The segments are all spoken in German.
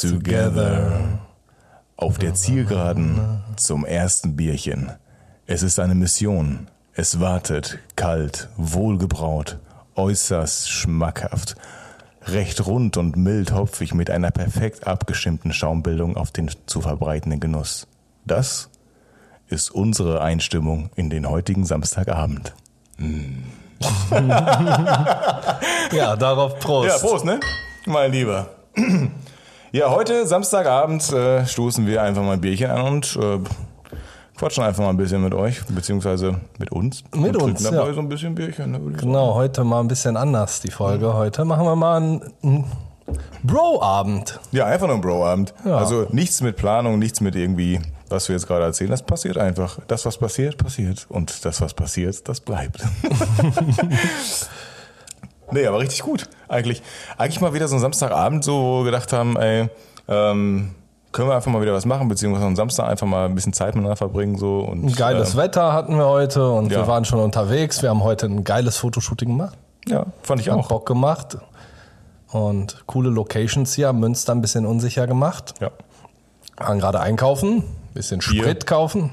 together. Auf der Zielgeraden zum ersten Bierchen. Es ist eine Mission. Es wartet, kalt, wohlgebraut, äußerst schmackhaft. Recht rund und mild hopfig mit einer perfekt abgestimmten Schaumbildung auf den zu verbreitenden Genuss. Das ist unsere Einstimmung in den heutigen Samstagabend. Ja, darauf Prost. Ja, Prost, ne? Mein Lieber. Ja, heute Samstagabend äh, stoßen wir einfach mal ein Bierchen an und äh, quatschen einfach mal ein bisschen mit euch, beziehungsweise mit uns. Mit und uns, dabei ja. so ein bisschen Bierchen. Ne, Genau, heute mal ein bisschen anders, die Folge. Heute machen wir mal einen, Bro-Abend. sagen. Ja, einfach nur ein Bro-Abend. Ja. Also nichts mit Planung, nichts mit irgendwie, was wir jetzt gerade erzählen. Das passiert einfach. Das, was passiert, passiert. Und das, was passiert, das bleibt. nee, aber richtig gut. Eigentlich, eigentlich mal wieder so ein Samstagabend, so, wo wir gedacht haben, ey, ähm, können wir einfach mal wieder was machen, beziehungsweise am Samstag einfach mal ein bisschen Zeit miteinander verbringen, so. Und, Ein geiles ähm, Wetter hatten wir heute und Ja. wir waren schon unterwegs. Wir haben heute ein geiles Fotoshooting gemacht. Ja, fand ich Hat auch. Bock gemacht. Und coole Locations hier. Münster ein bisschen unsicher gemacht. Ja. Waren gerade einkaufen, bisschen Bier. Sprit kaufen.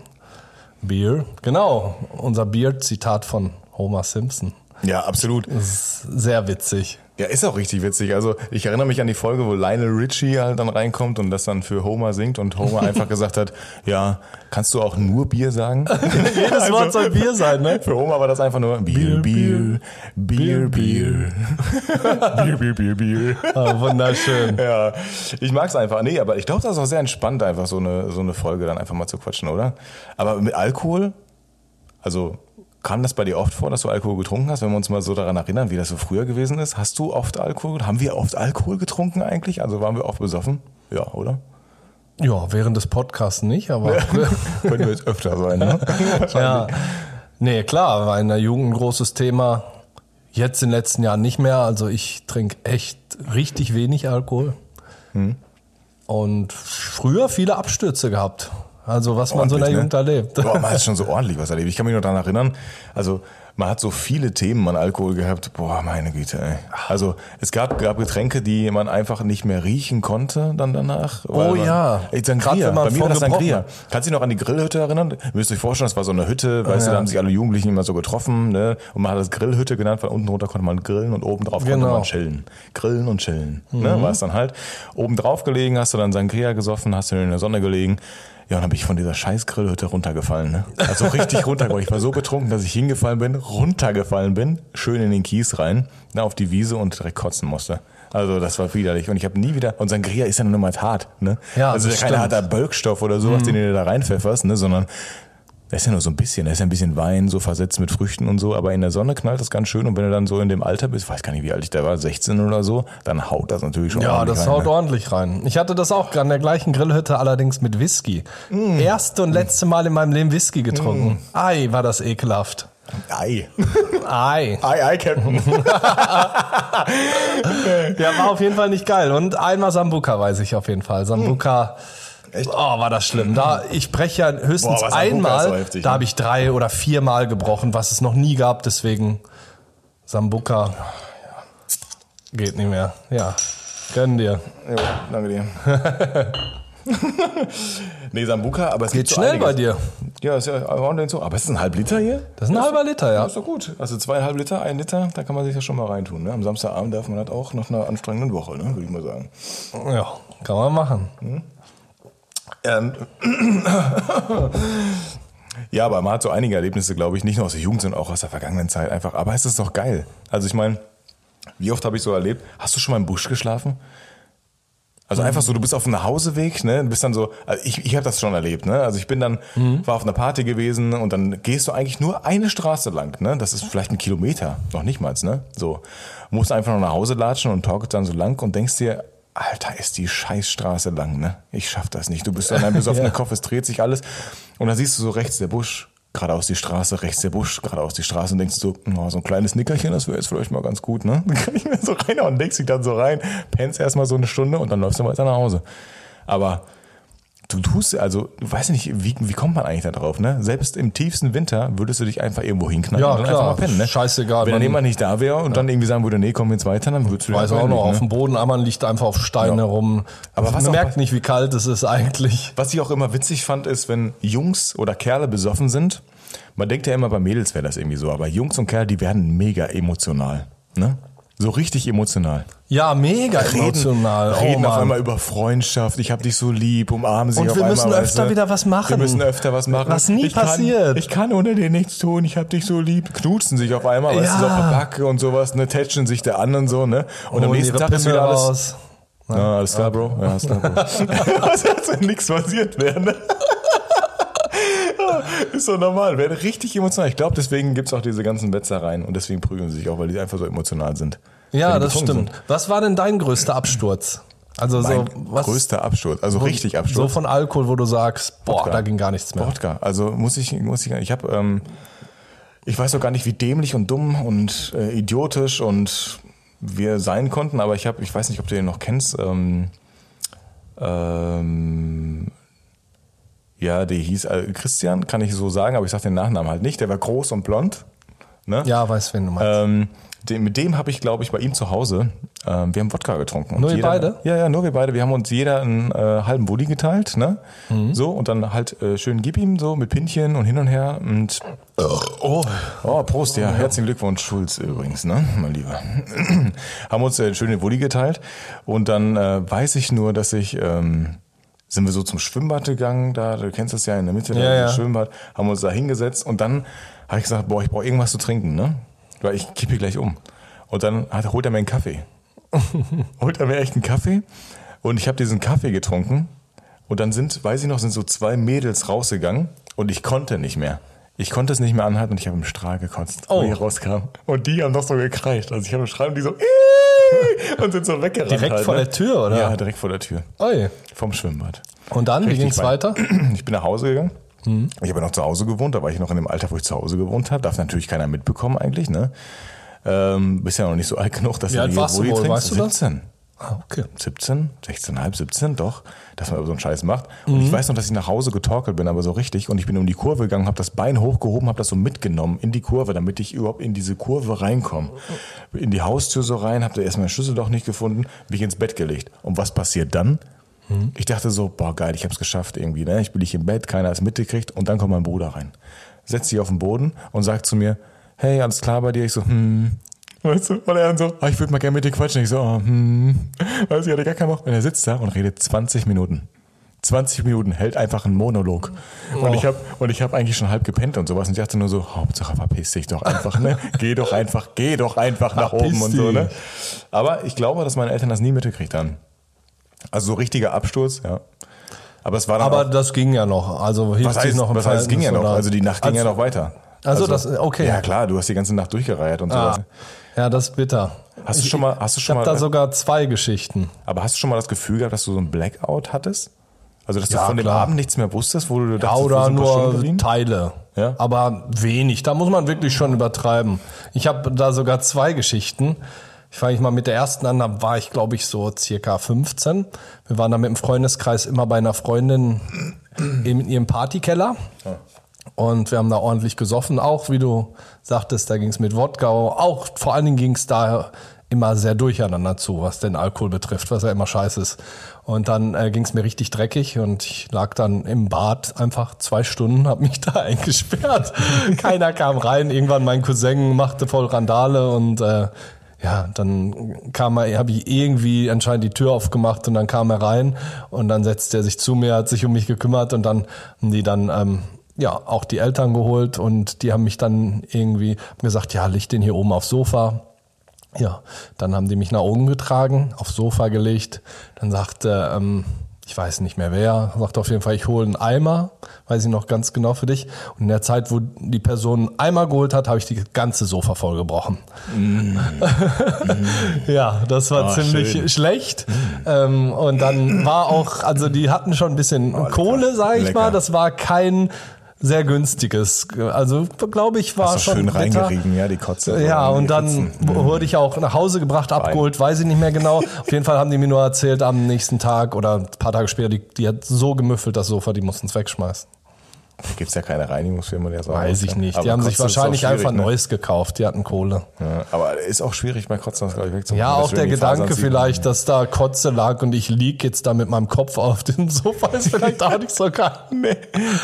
Bier. Genau, unser Bier-Zitat von Homer Simpson. Ja, absolut. Ist sehr witzig. Ja, ist auch richtig witzig. Also ich erinnere mich an die Folge, wo Lionel Richie halt dann reinkommt und das dann für Homer singt und Homer einfach gesagt hat, ja, kannst du auch nur Bier sagen? Jedes Wort soll Bier sein, ne? Für Homer war das einfach nur Bier, Bier, Bier, Bier. Bier, Bier, Bier, Bier. Ah, wunderschön. Ja, ich mag's einfach. Nee, aber ich glaube, das ist auch sehr entspannt, einfach so eine, so eine Folge dann einfach mal zu quatschen, oder? Aber mit Alkohol, also kam das bei dir oft vor, dass du Alkohol getrunken hast, wenn wir uns mal so daran erinnern, wie das so früher gewesen ist? Hast du oft Alkohol? Haben wir oft Alkohol getrunken eigentlich? Also waren wir oft besoffen? Ja, oder? Ja, während des Podcasts nicht, aber Können wir jetzt öfter sein, ne? ja. Nee, klar, war in der Jugend ein großes Thema. Jetzt in den letzten Jahren nicht mehr. Also ich trinke echt richtig wenig Alkohol. Hm. Und früher viele Abstürze gehabt. Also was man so in der Jugend ne? erlebt. Boah, man hat schon so ordentlich was erlebt. Ich kann mich noch daran erinnern, also man hat so viele Themen an Alkohol gehabt. Boah, meine Güte, ey. Also es gab, gab Getränke, die man einfach nicht mehr riechen konnte dann danach. Oh man, ja. Ey, Sangria. Bei mir war das Sangria. Kannst du dich noch an die Grillhütte erinnern? Ihr müsst euch vorstellen, das war so eine Hütte, weißt du, Ja. da haben sich alle Jugendlichen immer so getroffen, ne? Und man hat das Grillhütte genannt, weil unten runter konnte man grillen und oben drauf konnte Genau. man chillen. Grillen und chillen. Ne? War es dann halt. Oben drauf gelegen, hast du dann Sangria gesoffen, hast du in der Sonne gelegen. Ja, und dann bin ich von dieser scheiß Grillhütte runtergefallen. Ne? Also richtig runtergefallen. Ich war so betrunken, dass ich hingefallen bin, runtergefallen bin, schön in den Kies rein, ne, auf die Wiese und direkt kotzen musste. Also das war widerlich. Und ich habe nie wieder. Und Sangria ist ja nur mal hart. Ne? Ja, also keiner hat da Bölkstoff oder sowas, den du da reinpfefferst, ne? sondern da ist ja nur so ein bisschen, da ist ja ein bisschen Wein, so versetzt mit Früchten und so, aber in der Sonne knallt das ganz schön und wenn du dann so in dem Alter bist, ich weiß gar nicht, wie alt ich da war, 16 oder so, dann haut das natürlich schon Ja, das rein, haut ne? ordentlich rein. Ich hatte das auch an der gleichen Grillhütte, allerdings mit Whisky. Erste und letzte Mal in meinem Leben Whisky getrunken. Ei, war das ekelhaft. Ei. Ei. Ei, ei, Captain. Ja, war auf jeden Fall nicht geil. Und einmal Sambuka weiß ich auf jeden Fall. Sambuka. Echt? Oh, war das schlimm. Da, ich breche ja höchstens Boah, einmal. so heftig, da ne? habe ich drei oder viermal gebrochen, was es noch nie gab. Deswegen Sambuka geht nicht mehr. Ja, gönn dir. Jo, danke dir. nee, Sambuka, aber es Geht schnell einiges. bei dir. Ja, ist ja ordentlich so. Aber ist das ein halb Liter hier? Das ist ein halber Liter, Ja, ja. ist doch gut. Also zweieinhalb Liter, ein Liter, da kann man sich das schon mal reintun. Ne? Am Samstagabend darf man das auch nach einer anstrengenden Woche, ne? würde ich mal sagen. Ja, kann man machen. Ähm, ja, aber man hat so einige Erlebnisse, glaube ich, nicht nur aus der Jugend, sondern auch aus der vergangenen Zeit einfach. Aber es ist doch geil. Also ich meine, wie oft habe ich so erlebt? Hast du schon mal im Busch geschlafen? Also einfach so, du bist auf dem Nachhauseweg, ne, du bist dann so, also ich, ich habe das schon erlebt, ne, also ich bin dann, war auf einer Party gewesen und dann gehst du eigentlich nur eine Straße lang, ne, das ist vielleicht ein Kilometer, noch nicht mal, ne, so, musst einfach noch nach Hause latschen und torkelst dann so lang und denkst dir, Alter, ist die Scheißstraße lang, ne, ich schaff das nicht, du bist dann ein besoffener Ja. Kopf, es dreht sich alles und dann siehst du so rechts der Busch, geradeaus die Straße, rechts der Busch, geradeaus die Straße und denkst so, oh, so ein kleines Nickerchen, das wäre jetzt vielleicht mal ganz gut, ne? Dann kann ich mir so rein und denkst dich dann so rein, pennst erstmal so eine Stunde und dann läufst du weiter nach Hause. Aber du tust, also, du weißt nicht, wie, wie kommt man eigentlich da drauf, ne? Selbst im tiefsten Winter würdest du dich einfach irgendwo hinknallen Ja, und dann klar. einfach mal pennen, ne? Scheißegal, Wenn dann man- jemand nicht da wäre und dann irgendwie sagen würde, nee, komm jetzt weiter, dann würdest du dich Weiß auch noch, hinlegen, auf ne? dem Boden, man liegt einfach auf Steine Ja. rum. Aber was man merkt nicht, wie kalt es ist eigentlich. Was ich auch immer witzig fand, ist, wenn Jungs oder Kerle besoffen sind. Man denkt ja immer, bei Mädels wäre das irgendwie so, aber Jungs und Kerle, die werden mega emotional. Ne? So richtig emotional. Ja, mega emotional. Reden oh, auf Mann. einmal über Freundschaft, ich hab dich so lieb, umarmen sich Und auf wir einmal. müssen weißt öfter du? wieder was machen. Wir müssen öfter was machen. Was nie ich kann, passiert. Ich kann ohne dir nichts tun, ich hab dich so lieb. Knutschen sich auf einmal, weißt du, so auf Ja. der Backe und sowas, ne, tätschen sich der anderen so, ne? Und am Holen nächsten Tag ist wieder alles, raus. ja, alles klar, Bro. Ja, alles klar, Bro. Was hat so nichts passiert wäre, Ist doch normal, werden richtig emotional. Ich glaube, deswegen gibt's auch diese ganzen Wetzereien und deswegen prügeln sie sich auch, weil die einfach so emotional sind. Ja, das stimmt. Was war denn dein größter Absturz? Also so, Mein was, größter Absturz, also richtig so Absturz. von Alkohol, wo du sagst, boah, Wodka. da ging gar nichts mehr. Wodka. Also muss ich, muss ich, ich habe, ähm, ich weiß auch gar nicht, wie dämlich und dumm und äh, idiotisch und wir sein konnten, aber ich habe, ich weiß nicht, ob du den noch kennst. Ähm, ähm, ja, der hieß äh, Christian, kann ich so sagen, aber ich sag den Nachnamen halt nicht. Der war groß und blond. Ne? Ja, weiß, wen du meinst. Ähm, den, mit dem habe ich, glaube ich, bei ihm zu Hause, ähm, wir haben Wodka getrunken. Nur jeder, beide? Ja, ja, nur wir beide. Wir haben uns jeder einen äh, halben Bulli geteilt, ne? Mhm. So, und dann halt äh, schön gib ihm so mit Pinchen und hin und her. Und oh, oh, Prost, ja, herzlichen Glückwunsch, Schulz übrigens, ne, mein Lieber. haben uns äh, schön den Bulli geteilt. Und dann äh, weiß ich nur, dass ich. Ähm, sind wir so zum Schwimmbad gegangen, da, du kennst das ja in der Mitte, da Ja, ist ja. Schwimmbad, haben uns da hingesetzt und dann habe ich gesagt, boah, ich brauche irgendwas zu trinken, ne? Weil ich kippe gleich um. Und dann hat, holt er mir einen Kaffee. holt er mir echt einen Kaffee und ich habe diesen Kaffee getrunken und dann sind, weiß ich noch, sind so zwei Mädels rausgegangen und ich konnte nicht mehr. Ich konnte es nicht mehr anhalten und ich habe im Strahl gekotzt, Oh. wo ich rauskam. Und die haben noch so gekreischt. Also ich habe im Strahl und die so "Ih!" und sind so weggerannt. Direkt halt, vor ne? der Tür, oder? Ja, direkt vor der Tür. oi. Vom Schwimmbad. Und dann, wie Richtig ging's mein- weiter? Ich bin nach Hause gegangen. Mhm. Ich habe ja noch zu Hause gewohnt, da war ich noch in dem Alter, wo ich zu Hause gewohnt habe. Darf natürlich keiner mitbekommen eigentlich, ne? Ähm, bist ja noch nicht so alt genug, dass Wie alt die warst du wohl, trinkst. weißt du das? 17. Ah, okay. 17, 16,5, 17, doch, dass man so einen Scheiß macht. Und Mhm. ich weiß noch, dass ich nach Hause getorkelt bin, aber so richtig. Und ich bin um die Kurve gegangen, habe das Bein hochgehoben, habe das so mitgenommen in die Kurve, damit ich überhaupt in diese Kurve reinkomme. In die Haustür so rein, habe da erstmal mein Schlüsselloch nicht gefunden, bin ich ins Bett gelegt. Und was passiert dann? Mhm. Ich dachte so, boah geil, ich habe es geschafft irgendwie. Ne? Ich bin nicht im Bett, keiner ist mitgekriegt. Und dann kommt mein Bruder rein, setzt sich auf den Boden und sagt zu mir, hey, alles klar bei dir? Ich so, hm, Weißt du, und er dann so, ah, ich würde mal gerne mit dir quatschen. Ich so, ah, hm. Weißt du, ich hatte gar keinen Bock. Und er sitzt da und redet 20 Minuten. 20 Minuten, hält einfach einen Monolog. Und ich habe und ich habe eigentlich schon halb gepennt und sowas. Und ich dachte nur so, Hauptsache verpiss dich doch einfach, ne? Geh doch einfach, geh doch einfach nach Verpiss oben und so, ne? Aber ich glaube, dass meine Eltern das nie mitgekriegt haben. Also so richtiger Absturz, ja. Aber es war dann Aber auch, das ging ja noch. Also hielt was heißt, noch im was heißt, es ging ja noch. Also die Nacht ging ja Also- noch weiter. Also das- okay. Ja klar, du hast die ganze Nacht durchgereiert und sowas. Ah, ja, das ist bitter. Hast du schon mal, hast du Ich schon habe mal, da sogar zwei Geschichten. aber hast du schon mal das Gefühl gehabt, dass du so ein Blackout hattest? Also, dass du Ja, von dem klar. Abend nichts mehr wusstest, wo du Ja, dachtest, oder nur? Teile. Ja. Aber wenig. Da muss man wirklich schon übertreiben. Ich habe da sogar zwei Geschichten. Ich fange mal mit der ersten an, da war ich, glaube ich, so circa 15. Wir waren da mit dem Freundeskreis immer bei einer Freundin in ihrem Partykeller. Und wir haben da ordentlich gesoffen, auch wie du sagtest, da ging es mit Wodka, auch vor allen Dingen ging es da immer sehr durcheinander zu, was den Alkohol betrifft, was ja immer scheiße ist. Und dann äh, ging es mir richtig dreckig und ich lag dann im Bad einfach zwei Stunden, habe mich da eingesperrt. Keiner kam rein. Irgendwann mein Cousin machte voll Randale und äh, ja, dann kam er, habe ich irgendwie anscheinend die Tür aufgemacht und dann kam er rein und dann setzte er sich zu mir, hat sich um mich gekümmert und dann haben die dann ähm, ja auch die Eltern geholt und die haben mich dann irgendwie gesagt, ja, leg den hier oben aufs Sofa. Ja, dann haben die mich nach oben getragen, aufs Sofa gelegt. Dann sagte, ähm, ich weiß nicht mehr wer, sagte auf jeden Fall, ich hole einen Eimer, weiß ich noch ganz genau für dich. Und in der Zeit, wo die Person einen Eimer geholt hat, habe ich die ganze Sofa vollgebrochen. ja, das war Ah, ziemlich schön. schlecht. Ähm, und dann war auch, also die hatten schon ein bisschen Kohle, sag ich lecker. mal. Das war kein sehr günstiges. Also glaube ich war Hast schon schön bitter. reingerieben, ja, die Kotze. Ja, und dann Pfützen. wurde ich auch nach Hause gebracht, abgeholt, weiß ich nicht mehr genau. Auf jeden Fall haben die mir nur erzählt, am nächsten Tag oder ein paar Tage später, die, die hat so gemüffelt, das Sofa, die mussten es wegschmeißen. Da gibt's ja keine Reinigungsfirma, die das Weiß ich nicht. Die Aber haben sich wahrscheinlich einfach ne? Neues gekauft, die hatten Kohle. Ja, aber ist auch schwierig bei Kotzen, das glaube ich wegzumachen. Ja, auch der Gedanke vielleicht, dass da Kotze lag und ich lieg jetzt da mit meinem Kopf auf dem Sofa, ist vielleicht auch nicht so geil. Nee,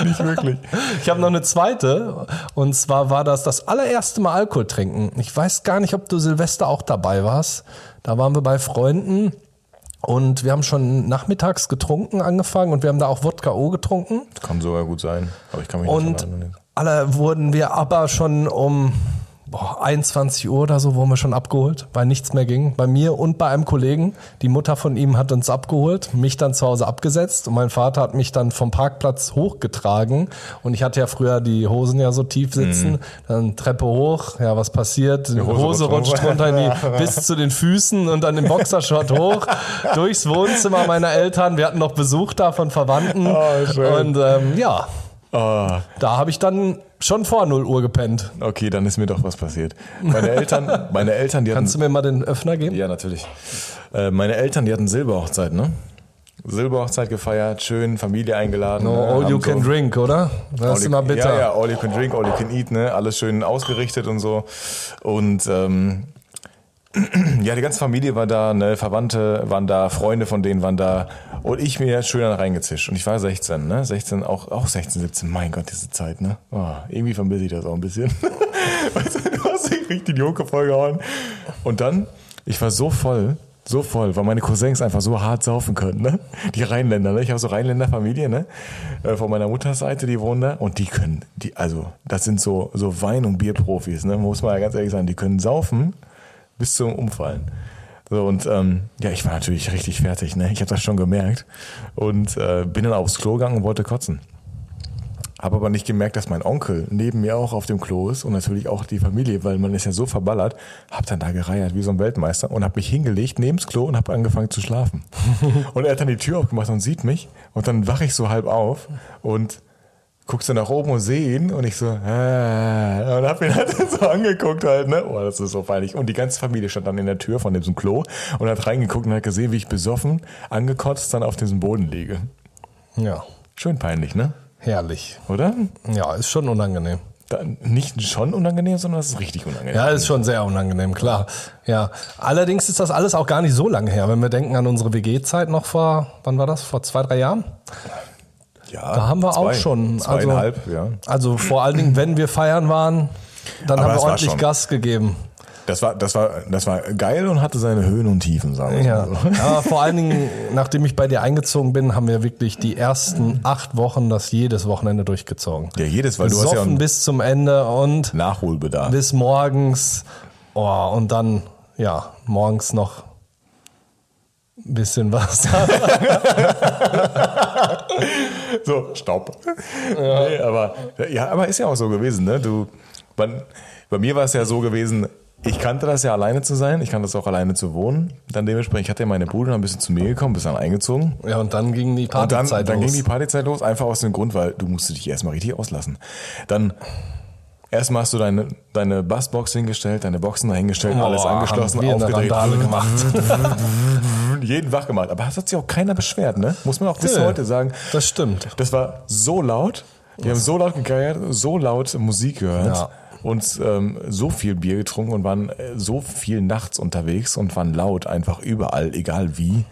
Nicht wirklich. Ich habe noch eine zweite und zwar war das das allererste Mal Alkohol trinken. Ich weiß gar nicht, ob du Silvester auch dabei warst. Da waren wir bei Freunden und wir haben schon nachmittags getrunken angefangen und wir haben da auch Wodka O getrunken. Kann sogar gut sein, aber ich kann mich Und nicht erinnern. alle wurden wir aber schon um boah, 21 Uhr oder so wurden wir schon abgeholt, weil nichts mehr ging. Bei mir und bei einem Kollegen. Die Mutter von ihm hat uns abgeholt, mich dann zu Hause abgesetzt und mein Vater hat mich dann vom Parkplatz hochgetragen. Und ich hatte ja früher die Hosen ja so tief sitzen, dann Treppe hoch, ja, was passiert? Die Hose, Hose rutscht runter. in die, bis zu den Füßen und dann im Boxershort hoch, durchs Wohnzimmer meiner Eltern. Wir hatten noch Besuch da von Verwandten. Oh, schön. Und ähm, ja, Ah, da habe ich dann schon vor 0 Uhr gepennt. okay, dann ist mir doch was passiert. Meine Eltern, meine Eltern, die hatten Kannst du mir mal den Öffner geben? Ja, natürlich. Äh, meine Eltern, die hatten Silberhochzeit, ne? Silberhochzeit gefeiert, schön, Familie eingeladen. No, ne? all you can so- drink, oder? Das All ist immer bitter. Ja, ja, all you can drink, all you can eat, ne? Alles schön ausgerichtet und so. Und ähm, ja, die ganze Familie war da, ne? Verwandte waren da, Freunde von denen waren da. Und ich mir schön reingezischt. Und ich war 16, ne? 16, auch, auch 16, 17. Mein Gott, diese Zeit, ne? Oh, irgendwie vermisse ich das auch ein bisschen. weißt du, du hast dich richtig die Joke vollgehauen. Und dann, ich war so voll, so voll, weil meine Cousins einfach so hart saufen können, ne? Die Rheinländer, ne? Ich habe so Rheinländer-Familie, ne? Äh, Von meiner Mutters Seite, die wohnen da. Und die können, die, also, das sind so, so Wein- und Bierprofis, ne? Muss man ja ganz ehrlich sagen. Die können saufen bis zum Umfallen. So, und ähm, ja, ich war natürlich richtig fertig, ne? Ich habe das schon gemerkt. Und äh, bin dann aufs Klo gegangen und wollte kotzen. Habe aber nicht gemerkt, dass mein Onkel neben mir auch auf dem Klo ist und natürlich auch die Familie, weil man ist ja so verballert. Hab dann da gereiert wie so ein Weltmeister und habe mich hingelegt neben das Klo und habe angefangen zu schlafen. und er hat dann die Tür aufgemacht und sieht mich und dann wache ich so halb auf und guckst du nach oben und sehe ihn und ich so, äh, und hab ihn halt so angeguckt halt, ne? Oh, das ist so peinlich. Und die ganze Familie stand dann in der Tür von diesem Klo und hat reingeguckt und hat gesehen, wie ich besoffen, angekotzt dann auf diesem Boden liege. Ja, Schön peinlich, ne? herrlich. Oder? Ja, ist schon unangenehm. Da, nicht schon unangenehm, sondern das ist richtig unangenehm. Ja, ist schon sehr unangenehm, klar. Ja, allerdings ist das alles auch gar nicht so lange her. Wenn wir denken an unsere WG-Zeit noch vor, wann war das? Vor zwei, drei Jahren? Ja, Da haben wir auch zwei, schon. Zweieinhalb, also, ja. Also vor allen Dingen, wenn wir feiern waren, dann Aber haben wir ordentlich. Gas gegeben. Das war, das war, das war geil und hatte seine Höhen und Tiefen, sagen wir Ja, mal so. aber vor allen Dingen, nachdem ich bei dir eingezogen bin, haben wir wirklich die ersten acht Wochen das jedes Wochenende durchgezogen. Ja, jedes, weil du hast ja Besoffen bis zum Ende und Nachholbedarf. bis morgens. Oh, und dann, ja, morgens noch ein bisschen was. So, Stopp. Nee, aber, ja, aber ist ja auch so gewesen, ne? Du, man, bei mir war es ja so gewesen, ich kannte das ja alleine zu sein, ich kannte das auch alleine zu wohnen. Dann dementsprechend, ich hatte ja meine Brüder ein bisschen zu mir gekommen, bis dann eingezogen. ja, und dann ging die dann, Partyzeit dann los. ging die Partyzeit los, einfach aus dem Grund, weil du musstest dich erstmal richtig auslassen. Dann erstmal hast du deine, deine Bassbox hingestellt, deine Boxen dahingestellt, Oh, alles angeschlossen, aufgedreht. Gemacht. Jeden wach gemacht. Aber das hat sich auch keiner beschwert, ne? Muss man auch bis Nö. heute sagen. Das stimmt. Das war so laut. Wir haben so laut gegeiert, so laut Musik gehört Ja. und ähm, so viel Bier getrunken und waren äh, so viel nachts unterwegs und waren laut einfach überall, egal wie.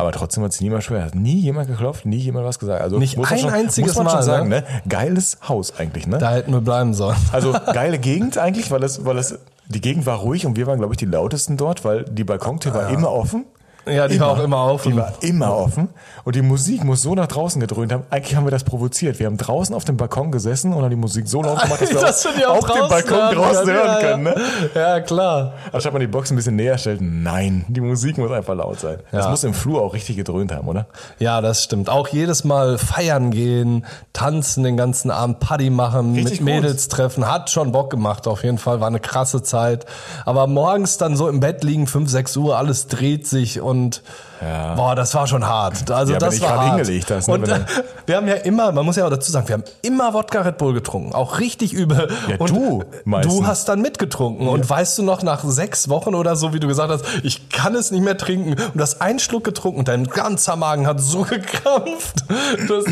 Aber trotzdem hat sich niemand schwer. Hat nie jemand geklopft, nie jemand was gesagt. Also Nicht ein schon, einziges muss man schon Mal, sagen, ne? ne? Geiles Haus eigentlich, ne? Da hätten wir bleiben sollen. Also geile Gegend eigentlich, weil es, weil es, die Gegend war ruhig und wir waren, glaube ich, die lautesten dort, weil die Balkontür war immer offen. Ja, die war auch immer offen. Die war immer offen. Und die Musik muss so nach draußen gedröhnt haben. Eigentlich haben wir das provoziert. Wir haben draußen auf dem Balkon gesessen und haben die Musik so laut gemacht, dass wir Das auch auch auf dem draußen Balkon hören draußen können. hören Ja, können. Ne? Ja, klar. Anstatt man die Box ein bisschen näher stellt, nein, die Musik muss einfach laut sein. Das Ja. muss im Flur auch richtig gedröhnt haben, oder? Ja, das stimmt. Auch jedes Mal feiern gehen, tanzen den ganzen Abend, Party machen, Richtig mit gut. Mädels treffen, hat schon Bock gemacht. Auf jeden Fall war eine krasse Zeit. Aber morgens dann so im Bett liegen, 5, 6 Uhr, alles dreht sich und Ja. boah, das war schon hart. Also Ja, das ich war hart. hingelegt hast, ne, und äh, wir haben ja immer, man muss ja auch dazu sagen, wir haben immer Wodka Red Bull getrunken, auch richtig übel. Ja, und du meistens. du hast dann mitgetrunken und weißt du noch nach sechs Wochen oder so, wie du gesagt hast, ich kann es nicht mehr trinken und du hast einen Schluck getrunken und dein ganzer Magen hat so gekrampft. Du,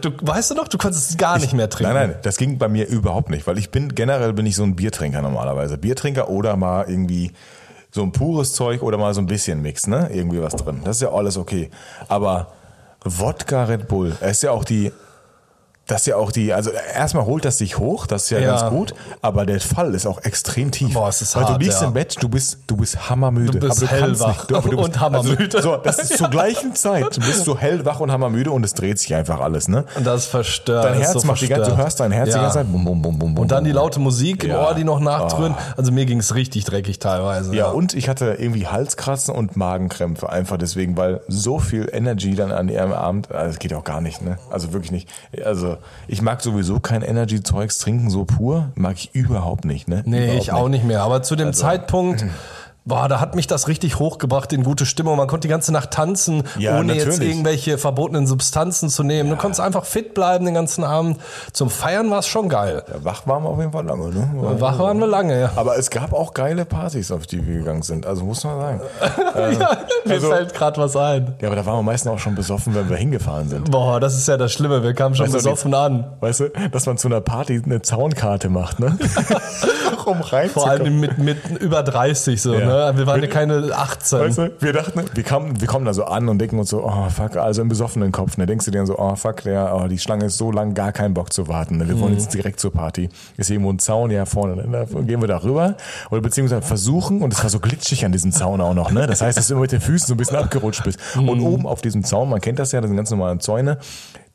du weißt du noch, du konntest es gar nicht mehr trinken. Nein, nein, das ging bei mir überhaupt nicht, weil ich bin generell bin ich so ein Biertrinker normalerweise. Biertrinker oder mal irgendwie so ein pures Zeug oder mal so ein bisschen Mix, ne? Irgendwie was drin. Das ist ja alles okay. Aber Wodka Red Bull, es ist ja auch die das ist ja auch die, also erstmal holt das dich hoch, das ist ja, Ja. ganz gut, aber der Fall ist auch extrem tief. Boah, es ist Weil hart, du liegst ja. im Bett, du bist, du bist hammermüde. Du bist aber du hellwach nicht. Du, du bist, und hammermüde. Also, so, das ist zur gleichen Zeit. Du bist so hellwach und hammermüde und es dreht sich einfach alles, ne? Und das verstört. Dein Herz so macht die ganze, du verstört. hörst dein Herz die Ja. ganze Zeit. Bum, bum, bum, bum, Und dann die laute Musik im Ja. Ohr, die noch nachdröhnt. Also mir ging es richtig dreckig teilweise. Ja, und ich hatte irgendwie Halskratzen und Magenkrämpfe einfach deswegen, weil so viel Energy dann an ihrem Abend, also das geht auch gar nicht, ne? Also wirklich nicht. Also ich mag sowieso kein Energy-Zeugs trinken, so pur, mag ich überhaupt nicht, ne? Nee, überhaupt ich auch nicht mehr. Aber zu Also, dem Zeitpunkt, boah, da hat mich das richtig hochgebracht in gute Stimmung. Man konnte die ganze Nacht tanzen, Ja, ohne jetzt natürlich. irgendwelche verbotenen Substanzen zu nehmen. Du konntest einfach fit bleiben den ganzen Abend. Zum Feiern war es schon geil. Ja, wach waren wir auf jeden Fall lange, ne? Wach waren wir lange, ja. Aber es gab auch geile Partys, auf die wir gegangen sind. Also muss man sagen. ja mir also- fällt gerade was ein. Ja, aber da waren wir meistens auch schon besoffen, wenn wir hingefahren sind. Boah, das ist ja das Schlimme. Wir kamen schon Weißt du, besoffen an. Weißt du, dass man zu einer Party eine Zaunkarte macht, ne? um reinzukommen. Vor allem mit, mit über 30 so, Ja. ne? Wir waren ja keine 18. Weißt du, wir dachten, wir kommen, wir kommen da so an und denken uns so, oh fuck, also im besoffenen Kopf, ne, denkst du dir dann so, oh fuck, der, oh, die Schlange ist so lang, gar keinen Bock zu warten, ne, wir wollen jetzt direkt zur Party. Ist irgendwo ein Zaun, ja vorne, ne, da gehen wir da rüber oder beziehungsweise versuchen und es war so glitschig an diesem Zaun auch noch, ne, das heißt, dass du immer mit den Füßen so ein bisschen abgerutscht bist und oben auf diesem Zaun, man kennt das ja, das sind ganz normale Zäune,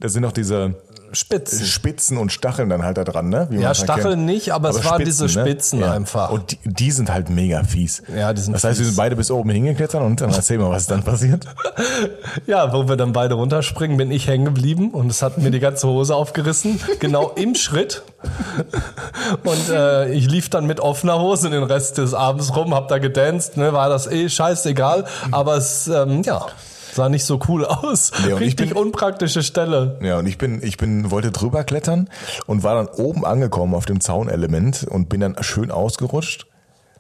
da sind auch diese Spitzen. Spitzen und Stacheln dann halt da dran, ne? Wie Ja, Stacheln kennt. nicht, aber es waren diese Spitzen einfach. Und die, die sind halt mega fies. Ja, die sind Das heißt, wir fies. sind beide bis oben hingeklettert und dann erzähl mal, was dann passiert. Ja, wo wir dann beide runterspringen, bin ich hängen geblieben und es hat mir die ganze Hose aufgerissen, genau im Schritt. Und äh, ich lief dann mit offener Hose den Rest des Abends rum, hab da gedanced, ne, war das eh scheißegal, aber es, ähm, ja, sah nicht so cool aus. Nee, Richtig bin- unpraktische Stelle. Ja, und ich bin, ich bin, wollte drüber klettern und war dann oben angekommen auf dem Zaunelement und bin dann schön ausgerutscht,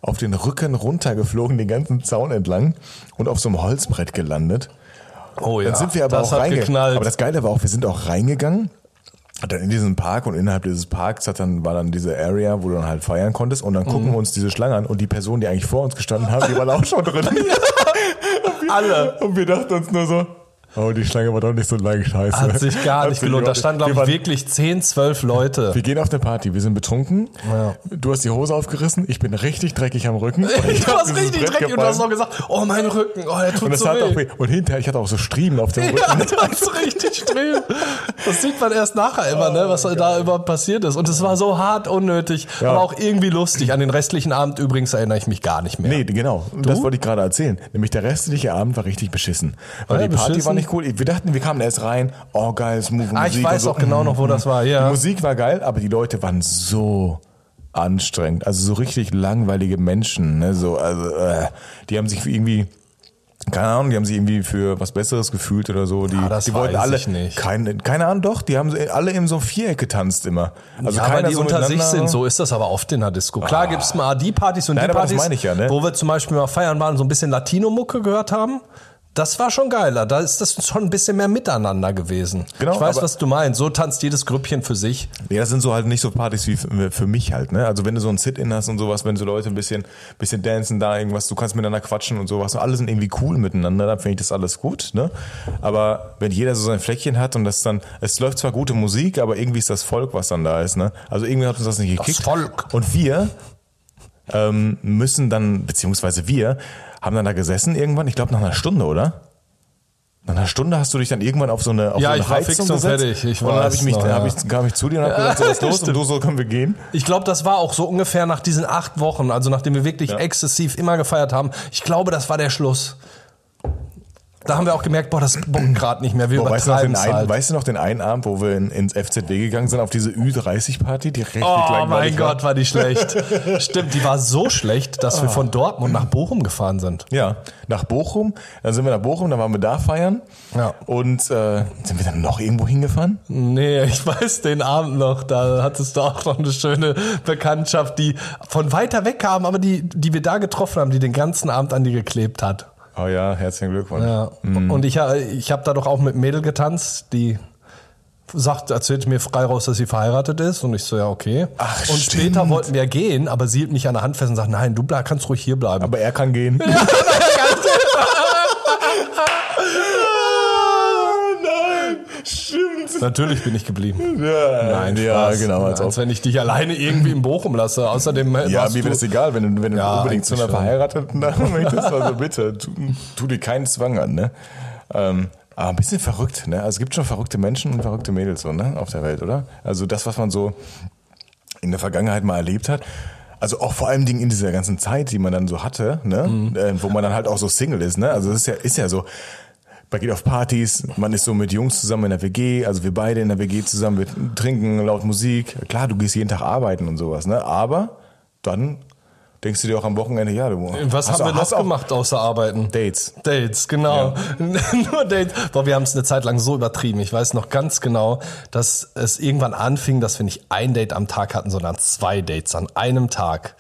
auf den Rücken runtergeflogen, den ganzen Zaun entlang und auf so einem Holzbrett gelandet. Oh ja, Dann sind wir aber das auch hat reingegangen. geknallt. Aber das Geile war auch, wir sind auch reingegangen. Dann in diesen Park und innerhalb dieses Parks hat dann, war dann diese Area, wo du dann halt feiern konntest. Und dann Mhm. gucken wir uns diese Schlange an und die Person, die eigentlich vor uns gestanden hat, die war auch schon drin. Alle. Und wir dachten uns nur so, oh, die Schlange war doch nicht so lang, scheiße. Hat sich gar Hat nicht gelohnt. Da standen, glaube wir ich, wirklich 10, 12 Leute. Wir gehen auf eine Party, wir sind betrunken. Ja. Du hast die Hose aufgerissen, ich bin richtig dreckig am Rücken. Du hast dieses richtig Brett dreckig und du hast gefallen. noch gesagt, oh, mein Rücken, oh, der tut Und so hat weh. auch. Und hinterher, ich hatte auch so Striemen auf dem Rücken. Ja, das ist richtig streben. Das sieht man erst nachher immer, ne, was da überhaupt passiert ist. Und es war so hart unnötig, Ja. aber auch irgendwie lustig. An den restlichen Abend übrigens erinnere ich mich gar nicht mehr. Nee, genau. Das wollte ich gerade erzählen. Nämlich der restliche Abend war richtig beschissen. Weil Ja, die Party beschissen? war nicht cool. Wir dachten, wir kamen erst rein, oh geil, smooth Ah, Musik. ich weiß so. auch genau noch, wo das war, ja. Die Musik war geil, aber die Leute waren so anstrengend. Also so richtig langweilige Menschen. Ne? So, also, äh, die haben sich irgendwie. Keine Ahnung, die haben sich irgendwie für was Besseres gefühlt oder so. Die, Ah, das die wollten alle, ich nicht. Keine, keine Ahnung, doch, die haben alle in so einem Viereck getanzt immer. Also ja, weil die so unter sich sind, so ist das aber oft in der Disco. Klar gibt's mal die Partys und Nein, die Partys, meine ich ja, ne? wo wir zum Beispiel mal feiern waren, so ein bisschen Latino-Mucke gehört haben. Das war schon geiler. Da ist das schon ein bisschen mehr miteinander gewesen. Genau, ich weiß, was du meinst. So tanzt jedes Grüppchen für sich. Ja, das sind so halt nicht so Partys wie für, mich halt, ne? Also wenn du so ein Sit-In hast und sowas, wenn so Leute ein bisschen, bisschen dancen da irgendwas, du kannst miteinander quatschen und sowas, und alle sind irgendwie cool miteinander, dann finde ich das alles gut, ne? Aber wenn jeder so sein Fleckchen hat und das dann, es läuft zwar gute Musik, aber irgendwie ist das Volk, was dann da ist, ne? Also irgendwie hat uns das nicht gekickt. Volk. Und wir ähm, müssen dann, beziehungsweise wir, haben dann da gesessen irgendwann, ich glaube nach einer Stunde, oder? Nach einer Stunde hast du dich dann irgendwann auf so eine, auf Ja, so eine ich war Heizung fix und gesetzt. fertig, ich und dann habe ich mich, noch, ja. hab ich, kam ich zu dir und habe gesagt, so, was ist los? Und du so, können wir gehen? Ich glaube, das war auch so ungefähr nach diesen acht Wochen, also nachdem wir wirklich exzessiv immer gefeiert haben. Ich glaube, das war der Schluss. Da haben wir auch gemerkt, boah, das bockt gerade nicht mehr. Wir Boah, weißt, du noch den einen, halt. weißt du noch den einen Abend, wo wir in, ins FZW gegangen sind, auf diese Ü30-Party, die richtig Oh mein war? Gott, war die schlecht. Stimmt, die war so schlecht, dass wir von Dortmund nach Bochum gefahren sind. Ja, nach Bochum. Dann sind wir nach Bochum, dann waren wir da feiern. Ja. Und äh, sind wir dann noch irgendwo hingefahren? Nee, ich weiß den Abend noch, da hattest du auch noch eine schöne Bekanntschaft, die von weiter weg kam, aber die, die wir da getroffen haben, die den ganzen Abend an dir geklebt hat. Oh ja, herzlichen Glückwunsch. Ja. Und ich, ich habe da doch auch mit Mädel getanzt, die sagt, erzählte mir frei raus, dass sie verheiratet ist. Und ich so, ja, okay. Ach, und stimmt. später wollten wir gehen, aber sie hielt mich an der Hand fest und sagt, nein, du bleib, kannst ruhig hier bleiben. Aber er kann gehen. nein, Natürlich bin ich geblieben. Ja, Nein, ja Spaß. genau. Als Als wenn ich dich alleine irgendwie in Bochum lasse. Außerdem äh, Ja, mir du- wäre das egal, wenn du, wenn du Ja, unbedingt zu einer schon. verheirateten möchtest. Also bitte, tu, tu dir keinen Zwang an, ne? Ähm, aber ein bisschen verrückt, ne? Also es gibt schon verrückte Menschen und verrückte Mädels so, ne? Auf der Welt, oder? Also das, was man so in der Vergangenheit mal erlebt hat. Also auch vor allen Dingen in dieser ganzen Zeit, die man dann so hatte, ne? Mhm. Äh, wo man dann halt auch so Single ist, ne? Also es ist ja, ist ja so. Man geht auf Partys, man ist so mit Jungs zusammen in der WG, also wir beide in der WG zusammen, wir trinken laut Musik. Klar, du gehst jeden Tag arbeiten und sowas, ne? Aber dann denkst du dir auch am Wochenende, ja, du Was hast haben wir noch gemacht außer arbeiten? Dates. Dates, genau. Nur Dates. Boah, wir haben es eine Zeit lang so übertrieben. Ich weiß noch ganz genau, dass es irgendwann anfing, dass wir nicht ein Date am Tag hatten, sondern zwei Dates an einem Tag.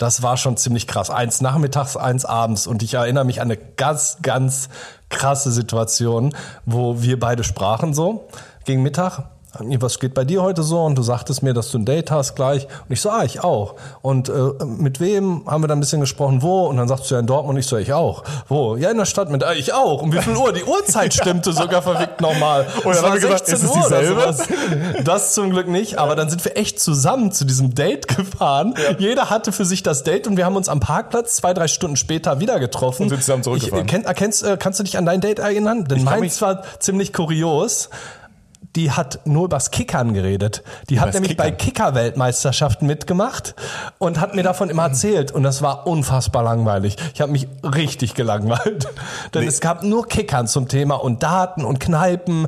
Das war schon ziemlich krass. Eins nachmittags, eins abends. Und ich erinnere mich an eine ganz, ganz krasse Situation, wo wir beide sprachen so gegen Mittag. Was geht bei dir heute so? Und du sagtest mir, dass du ein Date hast gleich. Und ich so, ah, ich auch. Und äh, mit wem haben wir dann ein bisschen gesprochen? Wo? Und dann sagst du ja in Dortmund. Und ich so, ich auch. Wo? Ja, in der Stadt mit, ah, ich auch. Um wie viel Uhr? Die Uhrzeit stimmte sogar verrückt nochmal. Und dann haben wir gesagt, ist es dieselbe? sowas. Das zum Glück nicht. Aber dann sind wir echt zusammen zu diesem Date gefahren. Jeder hatte für sich das Date und wir haben uns am Parkplatz zwei, drei Stunden später wieder getroffen. Und sind zusammen zurückgefahren. Ich, äh, kenn, erkennst, äh, kannst du dich an dein Date erinnern? Denn meins war ziemlich kurios die hat nur übers Kickern geredet. Die hat nämlich bei Kickern? Kicker-Weltmeisterschaften mitgemacht und hat mir davon immer erzählt. Und das war unfassbar langweilig. Ich habe mich richtig gelangweilt. Denn Nee. es gab nur Kickern zum Thema und Daten und Kneipen.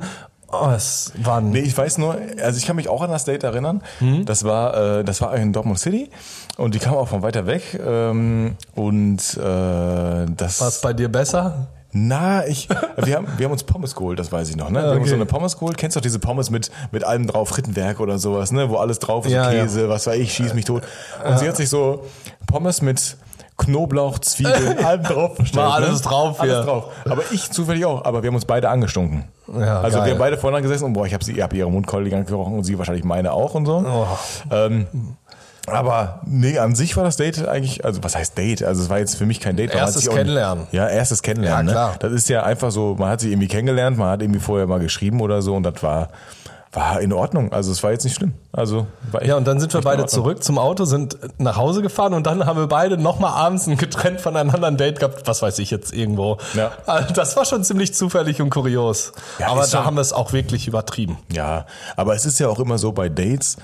Oh, es waren. Nee, ich weiß nur, also ich kann mich auch an das Date erinnern. Mhm. Das war, äh, das war in Dortmund City und die kam auch von weiter weg. Ähm, und äh, das. War es bei dir besser? Na, ich, wir haben, wir haben uns Pommes geholt, das weiß ich noch, ne? Wir haben uns Okay. so eine Pommes geholt. Kennst du doch diese Pommes mit, mit allem drauf, Rittenwerk oder sowas, ne? Wo alles drauf ist, Ja, ja. Käse, was weiß ich, schieß mich tot. Und sie hat sich so Pommes mit Knoblauch, Zwiebeln, allem drauf bestellt. War alles ne? drauf, alles ja. drauf. Aber ich zufällig auch, aber wir haben uns beide angestunken. Ja, also geil. wir haben beide voneinander gesessen und boah, ich habe sie, ich hab ihre Mundkeule gerochen und sie wahrscheinlich meine auch und so. Oh. Ähm, aber nee, an sich war das Date eigentlich, also was heißt Date? Also es war jetzt für mich kein Date. Erstes Kennenlernen. Ja, erstes Kennenlernen. Ja, klar. Ne? Das ist ja einfach so, man hat sich irgendwie kennengelernt, man hat irgendwie vorher mal geschrieben oder so und das war, war in Ordnung. Also es war jetzt nicht schlimm. Also echt, Ja, und dann sind wir beide zurück zum Auto, sind nach Hause gefahren und dann haben wir beide nochmal abends ein getrennt voneinander ein Date gehabt. Was weiß ich jetzt irgendwo. Ja. Also Das war schon ziemlich zufällig und kurios. Ja, Aber da schon- haben wir es auch wirklich übertrieben. Ja, aber es ist ja auch immer so bei Dates,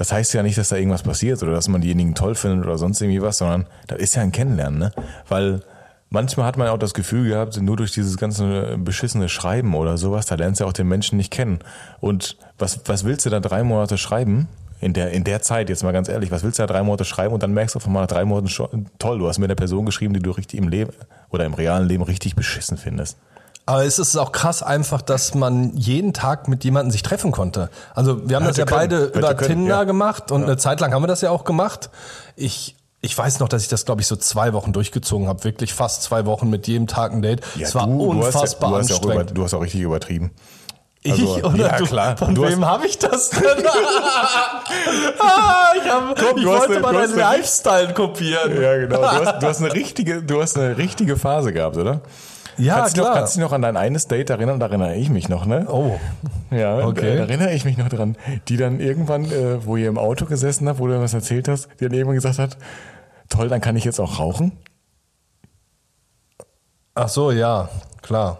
das heißt ja nicht, dass da irgendwas passiert oder dass man diejenigen toll findet oder sonst irgendwie was, sondern das ist ja ein Kennenlernen, ne? Weil manchmal hat man ja auch das Gefühl gehabt, nur durch dieses ganze beschissene Schreiben oder sowas, da lernst du ja auch den Menschen nicht kennen. Und was, was willst du da drei Monate schreiben? In der, in der Zeit, jetzt mal ganz ehrlich, was willst du da drei Monate schreiben und dann merkst du auf einmal nach drei Monaten schon, toll, du hast mit einer Person geschrieben, die du richtig im Leben oder im realen Leben richtig beschissen findest. Aber es ist auch krass einfach, dass man jeden Tag mit jemandem sich treffen konnte. Also wir haben das Hätte ja können. beide Hätte über können, Tinder ja. gemacht und eine Zeit lang haben wir das ja auch gemacht. Ich ich weiß noch, dass ich das, glaube ich, so zwei Wochen durchgezogen habe. Wirklich fast zwei Wochen mit jedem Tag ein Date. es war unfassbar du hast ja, du hast ja auch über, anstrengend. du hast auch richtig übertrieben. ich also, oder ja, du? klar. Von Du wem habe ich das denn? ah, ich hab, ich du hast wollte eine- mal du deinen Lifestyle kopieren. Ja, genau. Du hast, du hast eine richtige, du hast eine richtige Phase gehabt, oder? Ja, kannst Du klar. noch, kannst du dich noch an dein eines Date erinnern? Da erinnere ich mich noch, ne? oh, Ja, Okay. da erinnere ich mich noch dran. Die dann irgendwann, äh, wo ihr im Auto gesessen habt, wo du was erzählt hast, die dann irgendwann gesagt hat, toll, dann kann ich jetzt auch rauchen. ach so, ja, klar.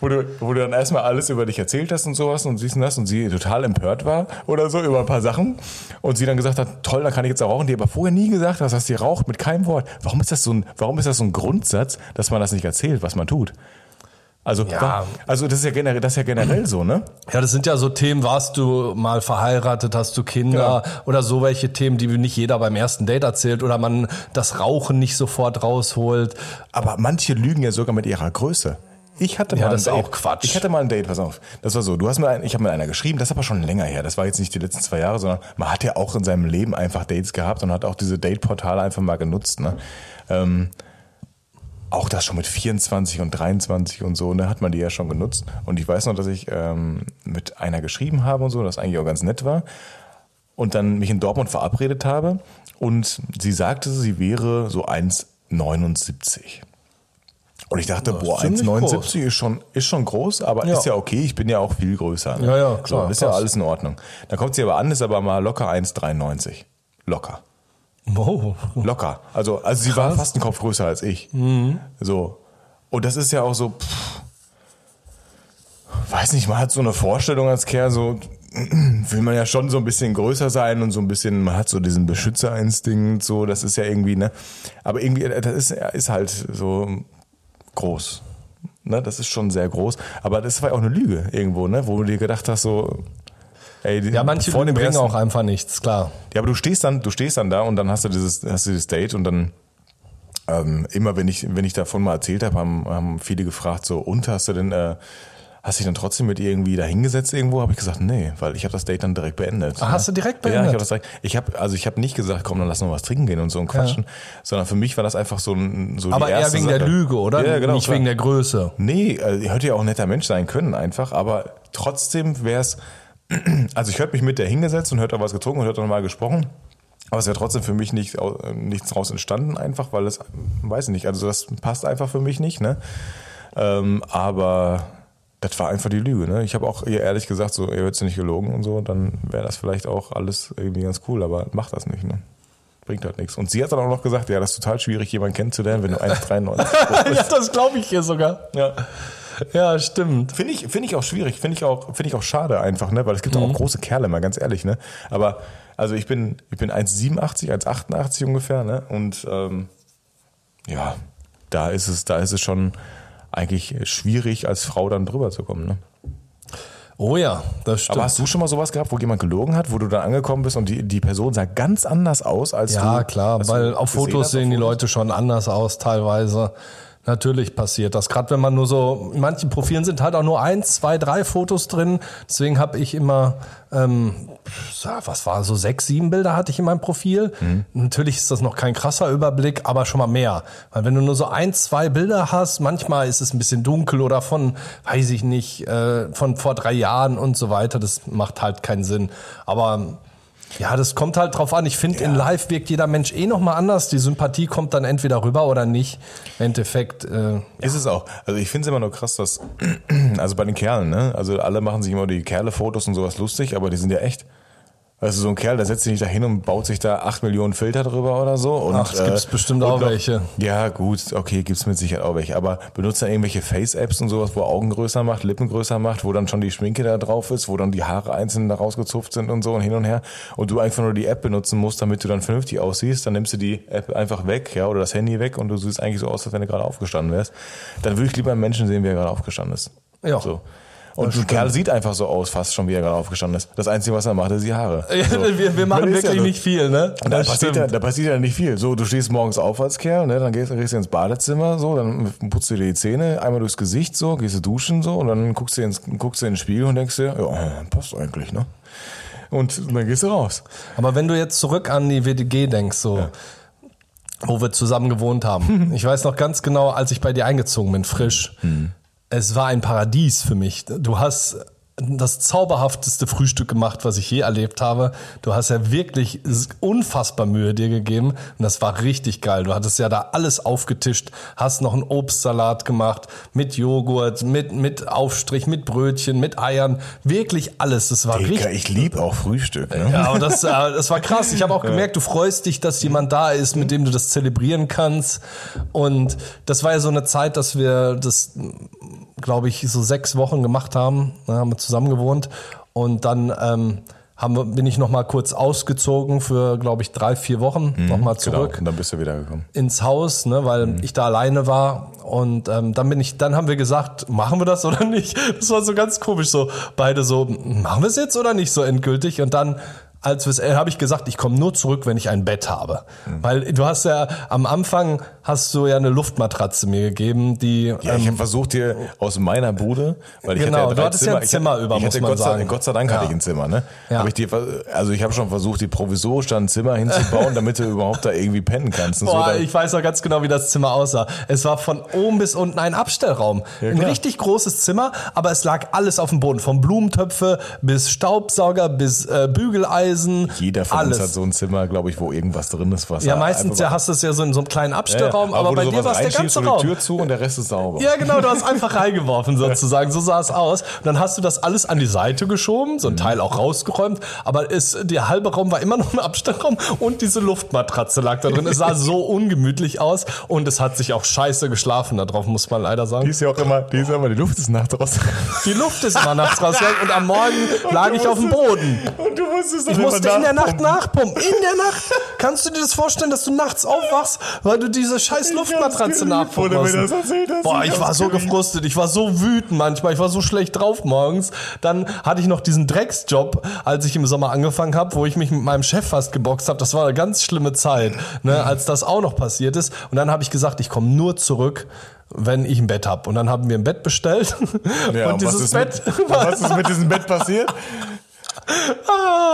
Wo du, wo du dann erstmal alles über dich erzählt hast und sowas und siehst und das und sie total empört war oder so über ein paar Sachen und sie dann gesagt hat, toll, dann kann ich jetzt auch rauchen, die aber vorher nie gesagt hat, dass sie raucht mit keinem Wort. Warum ist das so ein, warum ist das so ein Grundsatz, dass man das nicht erzählt, was man tut? Also, Ja. also das ist ja generell, das ist ja generell so, ne? Ja, das sind ja so Themen, warst du mal verheiratet, hast du Kinder oder so welche Themen, die nicht jeder beim ersten Date erzählt oder man das Rauchen nicht sofort rausholt. Aber manche lügen ja sogar mit ihrer Größe. Ich hatte mal Ja, das ist auch Quatsch. Ich hatte mal ein Date, pass auf. Das war so, du hast mir ein, ich habe mit einer geschrieben, das ist aber schon länger her. Das war jetzt nicht die letzten zwei Jahre, sondern man hat ja auch in seinem Leben einfach Dates gehabt und hat auch diese Date-Portale einfach mal genutzt. Ne? Ähm, auch das schon mit 24 und 23 und so, ne, hat man die ja schon genutzt. Und ich weiß noch, dass ich ähm, mit einer geschrieben habe und so, das eigentlich auch ganz nett war. Und dann mich in Dortmund verabredet habe. Und sie sagte, sie wäre so 1,79. Und ich dachte, boah, ziemlich 1,79 ist schon, ist schon groß, aber Ja. ist ja okay, ich bin ja auch viel größer. Ne? Ja, ja, klar, So, ist ja passt. alles in Ordnung. Dann kommt sie aber an, ist aber mal locker 1,93. Locker. Oh. Locker. Also, also sie war fast einen Kopf größer als ich. So. Und das ist ja auch so, pff, weiß nicht, man hat so eine Vorstellung als Kerl, so will man ja schon so ein bisschen größer sein und so ein bisschen, man hat so diesen Beschützerinstinkt, so, das ist ja irgendwie, ne? Aber irgendwie, das ist, ist halt so groß. Ne? Das ist schon sehr groß. Aber das war ja auch eine Lüge irgendwo, ne? Wo du dir gedacht hast, so, ey, Ja, manche vor dem bringen ersten- auch einfach nichts, klar. ja, aber du stehst dann, du stehst dann da und dann hast du dieses, hast du dieses Date und dann ähm, immer, wenn ich, wenn ich davon mal erzählt habe, haben, haben viele gefragt, so, und hast du denn, äh, hast dich dann trotzdem mit ihr irgendwie da hingesetzt irgendwo? Habe ich gesagt, nee, weil ich habe das Date dann direkt beendet. Ah, hast du direkt Ja, ich beendet? habe das direkt. Ich habe, also ich habe nicht gesagt, komm, dann lass noch was trinken gehen und so und quatschen, sondern für mich war das einfach so ein, so Aber die eher erste wegen Sache. der Lüge, oder? Ja, genau. Nicht klar. wegen der Größe. Nee, äh, hätte ja auch ein netter Mensch sein können einfach, aber trotzdem wäre es, also ich hätte mich mit der hingesetzt und hätte da was getrunken und hätte nochmal gesprochen. Aber es wäre trotzdem für mich nicht, äh, nichts daraus entstanden, einfach, weil es, weiß ich nicht, also das passt einfach für mich nicht, ne? Ähm, aber das war einfach die Lüge, ne? Ich habe auch ihr ehrlich gesagt, so, ihr hättet nicht gelogen und so, dann wäre das vielleicht auch alles irgendwie ganz cool, aber macht das nicht, ne? Bringt halt nichts. Und sie hat dann auch noch gesagt, ja, das ist total schwierig, jemanden kennenzulernen, wenn du 1,93 ja, das glaube ich hier sogar. ja. Ja, stimmt. Finde ich, finde ich auch schwierig, finde ich auch, finde ich auch schade einfach, ne, weil es gibt Mhm. auch große Kerle, mal ganz ehrlich, ne. Aber also ich bin, ich bin 1,87, 1,88 ungefähr, ne, und ähm, ja, da ist es, da ist es schon eigentlich schwierig, als Frau dann drüber zu kommen, ne. Oh ja, das stimmt. Aber hast du schon mal sowas gehabt, wo jemand gelogen hat, wo du dann angekommen bist und die, die Person sah ganz anders aus, als du Ja, klar, weil auf Fotos sehen die Fotos? Leute schon anders aus teilweise. Natürlich passiert das. Gerade wenn man nur so, in manchen Profilen sind halt auch nur eins, zwei, drei Fotos drin. Deswegen habe ich immer, ähm, was war so sechs, sieben Bilder hatte ich in meinem Profil. Mhm. Natürlich ist das noch kein krasser Überblick, aber schon mal mehr. Weil wenn du nur so ein, zwei Bilder hast, manchmal ist es ein bisschen dunkel oder von, weiß ich nicht, äh, von vor drei Jahren und so weiter. Das macht halt keinen Sinn. Aber ja, das kommt halt drauf an. Ich finde, in Live wirkt jeder Mensch eh nochmal anders. Die Sympathie kommt dann entweder rüber oder nicht. Im Endeffekt, äh, Ist es auch. Also ich finde es immer nur krass, dass, also bei den Kerlen, ne? Also alle machen sich immer die Kerle-Fotos und sowas lustig, aber die sind ja echt. Also so ein Kerl, der setzt sich nicht da hin und baut sich da acht Millionen Filter drüber oder so. Und, Ach, es gibt's bestimmt und auch welche. Ja, gut, okay, gibt's mit Sicherheit auch welche. Aber benutzt dann irgendwelche Face-Apps und sowas, wo Augen größer macht, Lippen größer macht, wo dann schon die Schminke da drauf ist, wo dann die Haare einzeln da rausgezupft sind und so und hin und her. Und du einfach nur die App benutzen musst, damit du dann vernünftig aussiehst. Dann nimmst du die App einfach weg, ja, oder das Handy weg und du siehst eigentlich so aus, als wenn du gerade aufgestanden wärst. Dann würde ich lieber einen Menschen sehen, wie er gerade aufgestanden ist. Ja. So. Und ein Kerl sieht einfach so aus, fast schon, wie er gerade aufgestanden ist. Das Einzige, was er macht, ist die Haare. So. wir, wir machen ja wirklich so. nicht viel, ne? Da passiert, ja, da passiert ja nicht viel. So, du stehst morgens auf als Kerl, ne, dann gehst, gehst du ins Badezimmer, so, dann putzt du dir die Zähne, einmal durchs Gesicht, so, gehst du duschen, so, und dann guckst du, ins, guckst du in den Spiegel und denkst dir, ja, passt eigentlich, ne? Und dann gehst du raus. Aber wenn du jetzt zurück an die WDG denkst, so, wo wir zusammen gewohnt haben. ich weiß noch ganz genau, als ich bei dir eingezogen bin, frisch. Hm. Es war ein Paradies für mich. Du hast das zauberhafteste Frühstück gemacht, was ich je erlebt habe. Du hast ja wirklich unfassbar Mühe dir gegeben und das war richtig geil. Du hattest ja da alles aufgetischt, hast noch einen Obstsalat gemacht mit Joghurt, mit mit Aufstrich, mit Brötchen, mit Eiern, wirklich alles. Das war richtig Digga, ich liebe auch Frühstück, ne? ja, aber das, äh, das war krass. Ich habe auch gemerkt, du freust dich, dass jemand da ist, mit dem du das zelebrieren kannst. Und das war ja so eine Zeit, dass wir das, glaube ich, so sechs Wochen gemacht haben. Da haben wir zusammen gewohnt. Und dann ähm, haben, wir- bin ich noch mal kurz ausgezogen für, glaube ich, drei, vier Wochen noch mal Genau. zurück Und dann bist du wieder gekommen. ins Haus, ne, weil ich da alleine war und ähm, dann bin ich, dann haben wir gesagt, machen wir das oder nicht? Das war so ganz komisch, so beide so, machen wir es jetzt oder nicht so endgültig und dann als äh, habe ich gesagt, ich komme nur zurück, wenn ich ein Bett habe, weil du hast ja am Anfang hast du ja eine Luftmatratze mir gegeben, die Ja, ich ähm, habe versucht dir aus meiner Bude, weil ich Genau, hatte ja du drei hattest ja ein ich Zimmer hatte, über, ich muss hatte man Gott, sei, sagen. Gott sei Dank hatte Ja. ich ein Zimmer, ne? Ja. Hab ich dir, also ich habe schon versucht, dir provisorisch dann ein Zimmer hinzubauen, damit du überhaupt da irgendwie pennen kannst. So, Boah, dann, ich weiß noch ganz genau, wie das Zimmer aussah. Es war von oben bis unten ein Abstellraum. ein klar. richtig großes Zimmer, aber es lag alles auf dem Boden. Von Blumentöpfe bis Staubsauger bis äh, Bügeleisen. Jeder von alles. uns hat so ein Zimmer, glaube ich, wo irgendwas drin ist. Was ja, meistens ja, hast du es ja so in so einem kleinen Abstellraum, aber, wo bei dir war es der ganze die Raum. Tür zu und der Rest ist sauber. Ja, genau, du hast einfach reingeworfen sozusagen. So sah es aus. Und dann hast du das alles an die Seite geschoben, so ein Teil auch rausgeräumt. Aber es, der halbe Raum war immer noch ein Abstellraum und diese Luftmatratze lag da drin. Es sah so ungemütlich aus und es hat sich auch scheiße geschlafen da drauf, muss man leider Die sagen. ist ja auch immer, die ist ja immer, die Luft ist nachts raus. Die Luft ist immer nachts rausgegangen und am Morgen lag ich auf dem Boden. Und du musstest doch Ich musste in der Nacht nachpumpen. In der Nacht. Kannst du dir das vorstellen, dass du nachts aufwachst, weil du diese scheiß Luftmatratze nachpumpen musst? Boah, Ich war so gefrustet. Ich war so wütend manchmal. Ich war so schlecht drauf morgens. Dann hatte ich noch diesen Drecksjob, als ich im Sommer angefangen habe, wo ich mich mit meinem Chef fast geboxt habe. Das war eine ganz schlimme Zeit, ne, als das auch noch passiert ist. Und dann habe ich gesagt, ich komme nur zurück, wenn ich ein Bett habe. Und dann haben wir ein Bett bestellt. Ja, und was dieses Bett Mit, was ist mit diesem Bett passiert?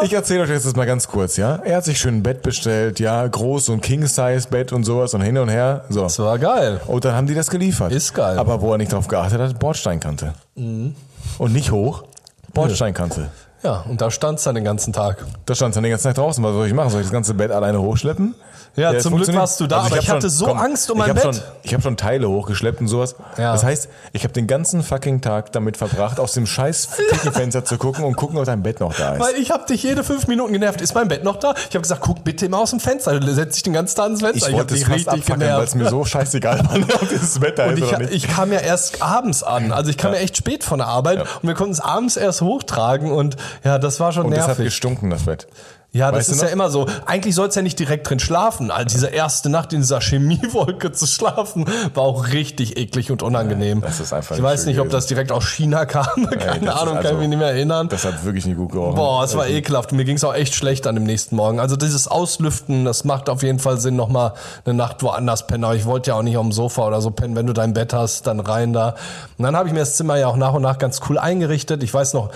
Ich erzähle euch jetzt das mal ganz kurz, ja? Er hat sich schön ein Bett bestellt, ja, groß, ein King-Size-Bett und sowas und hin und her. So. Das war geil. Und dann haben die das geliefert. Ist geil. Aber wo er nicht drauf geachtet hat, Bordsteinkante. Und nicht hoch, Bordsteinkante. Ja, und da stand's dann den ganzen Tag. Da stand dann den ganzen Tag draußen. Was soll ich machen? Soll ich das ganze Bett alleine hochschleppen? Ja, es zum Glück warst du da, aber hab ich hatte so Angst um mein ich Bett. Schon, ich habe schon Teile hochgeschleppt und sowas. Ja. Das heißt, ich habe den ganzen fucking Tag damit verbracht, aus dem scheiß Küchenfenster zu gucken und gucken, ob dein Bett noch da ist. Weil ich habe dich jede fünf Minuten genervt. Ist mein Bett noch da? Ich habe gesagt, guck bitte immer aus dem Fenster. Setz dich den ganzen Tag ans Fenster. ich hab wollte es dich fast abfackeln, weil es mir so scheißegal war, ob dieses Bett da Und ist ich, oder nicht. ich kam ja erst abends an. Also ich kam ja, echt spät von der Arbeit und wir konnten es abends erst hochtragen und ja, das war schon und das hat nervig. gestunken, das Bett. Ja, das Weißt ist ja immer so. Eigentlich sollst du ja nicht direkt drin schlafen. Also diese erste Nacht in dieser Chemiewolke zu schlafen, war auch richtig eklig und unangenehm. das ist einfach ich nicht weiß nicht, ob das direkt aus China kam. Keine ist Ahnung, kann also- ich mich nicht mehr erinnern. Das hat wirklich nicht gut gerochen. Boah, es war ekelhaft. Mir ging es auch echt schlecht an dem nächsten Morgen. Also dieses Auslüften, das macht auf jeden Fall Sinn, nochmal eine Nacht woanders pennen. Aber ich wollte ja auch nicht auf dem Sofa oder so pennen. Wenn du dein Bett hast, dann rein da. Und dann habe ich mir das Zimmer ja auch nach und nach ganz cool eingerichtet. Ich weiß noch,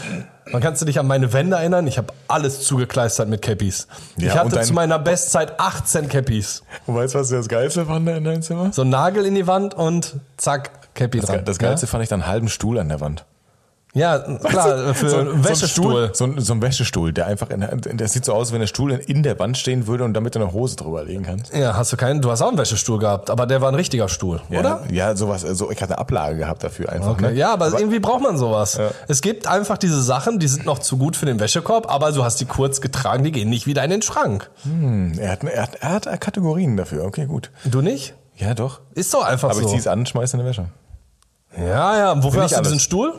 man kannst du dich an meine Wände erinnern? Ich habe alles zugekleistert mit Cappies. Ja, ich hatte zu meiner Bestzeit 18 Cappies. Und weißt du, was das Geilste fand in deinem Zimmer? So ein Nagel in die Wand und zack, Cappy dran. Das Geilste fand ich dann einen halben Stuhl an der Wand. Ja, ja klar, für so, einen ein Wäschestuhl. Stuhl, so, ein, so ein Wäschestuhl, der einfach, in, der- sieht so aus, wenn der Stuhl in, der Wand stehen würde und damit du eine Hose drüber legen kannst. Ja, hast du keinen? Du hast auch einen Wäschestuhl gehabt, aber der war ein richtiger Stuhl, oder? Ja, ja sowas, so, ich hatte eine Ablage gehabt dafür einfach. Okay. Ne? Ja, aber, irgendwie braucht man sowas. Es gibt einfach diese Sachen, die sind noch zu gut für den Wäschekorb, aber du hast die kurz getragen, die gehen nicht wieder in den Schrank. Hm, er, hat, er, hat, er hat Kategorien dafür, okay, gut. Du nicht? Ja, doch. Ist doch einfach Aber ich so. zieh's an, schmeiß in die Wäsche. Ja, ja. Wofür Will hast ich du diesen. Stuhl?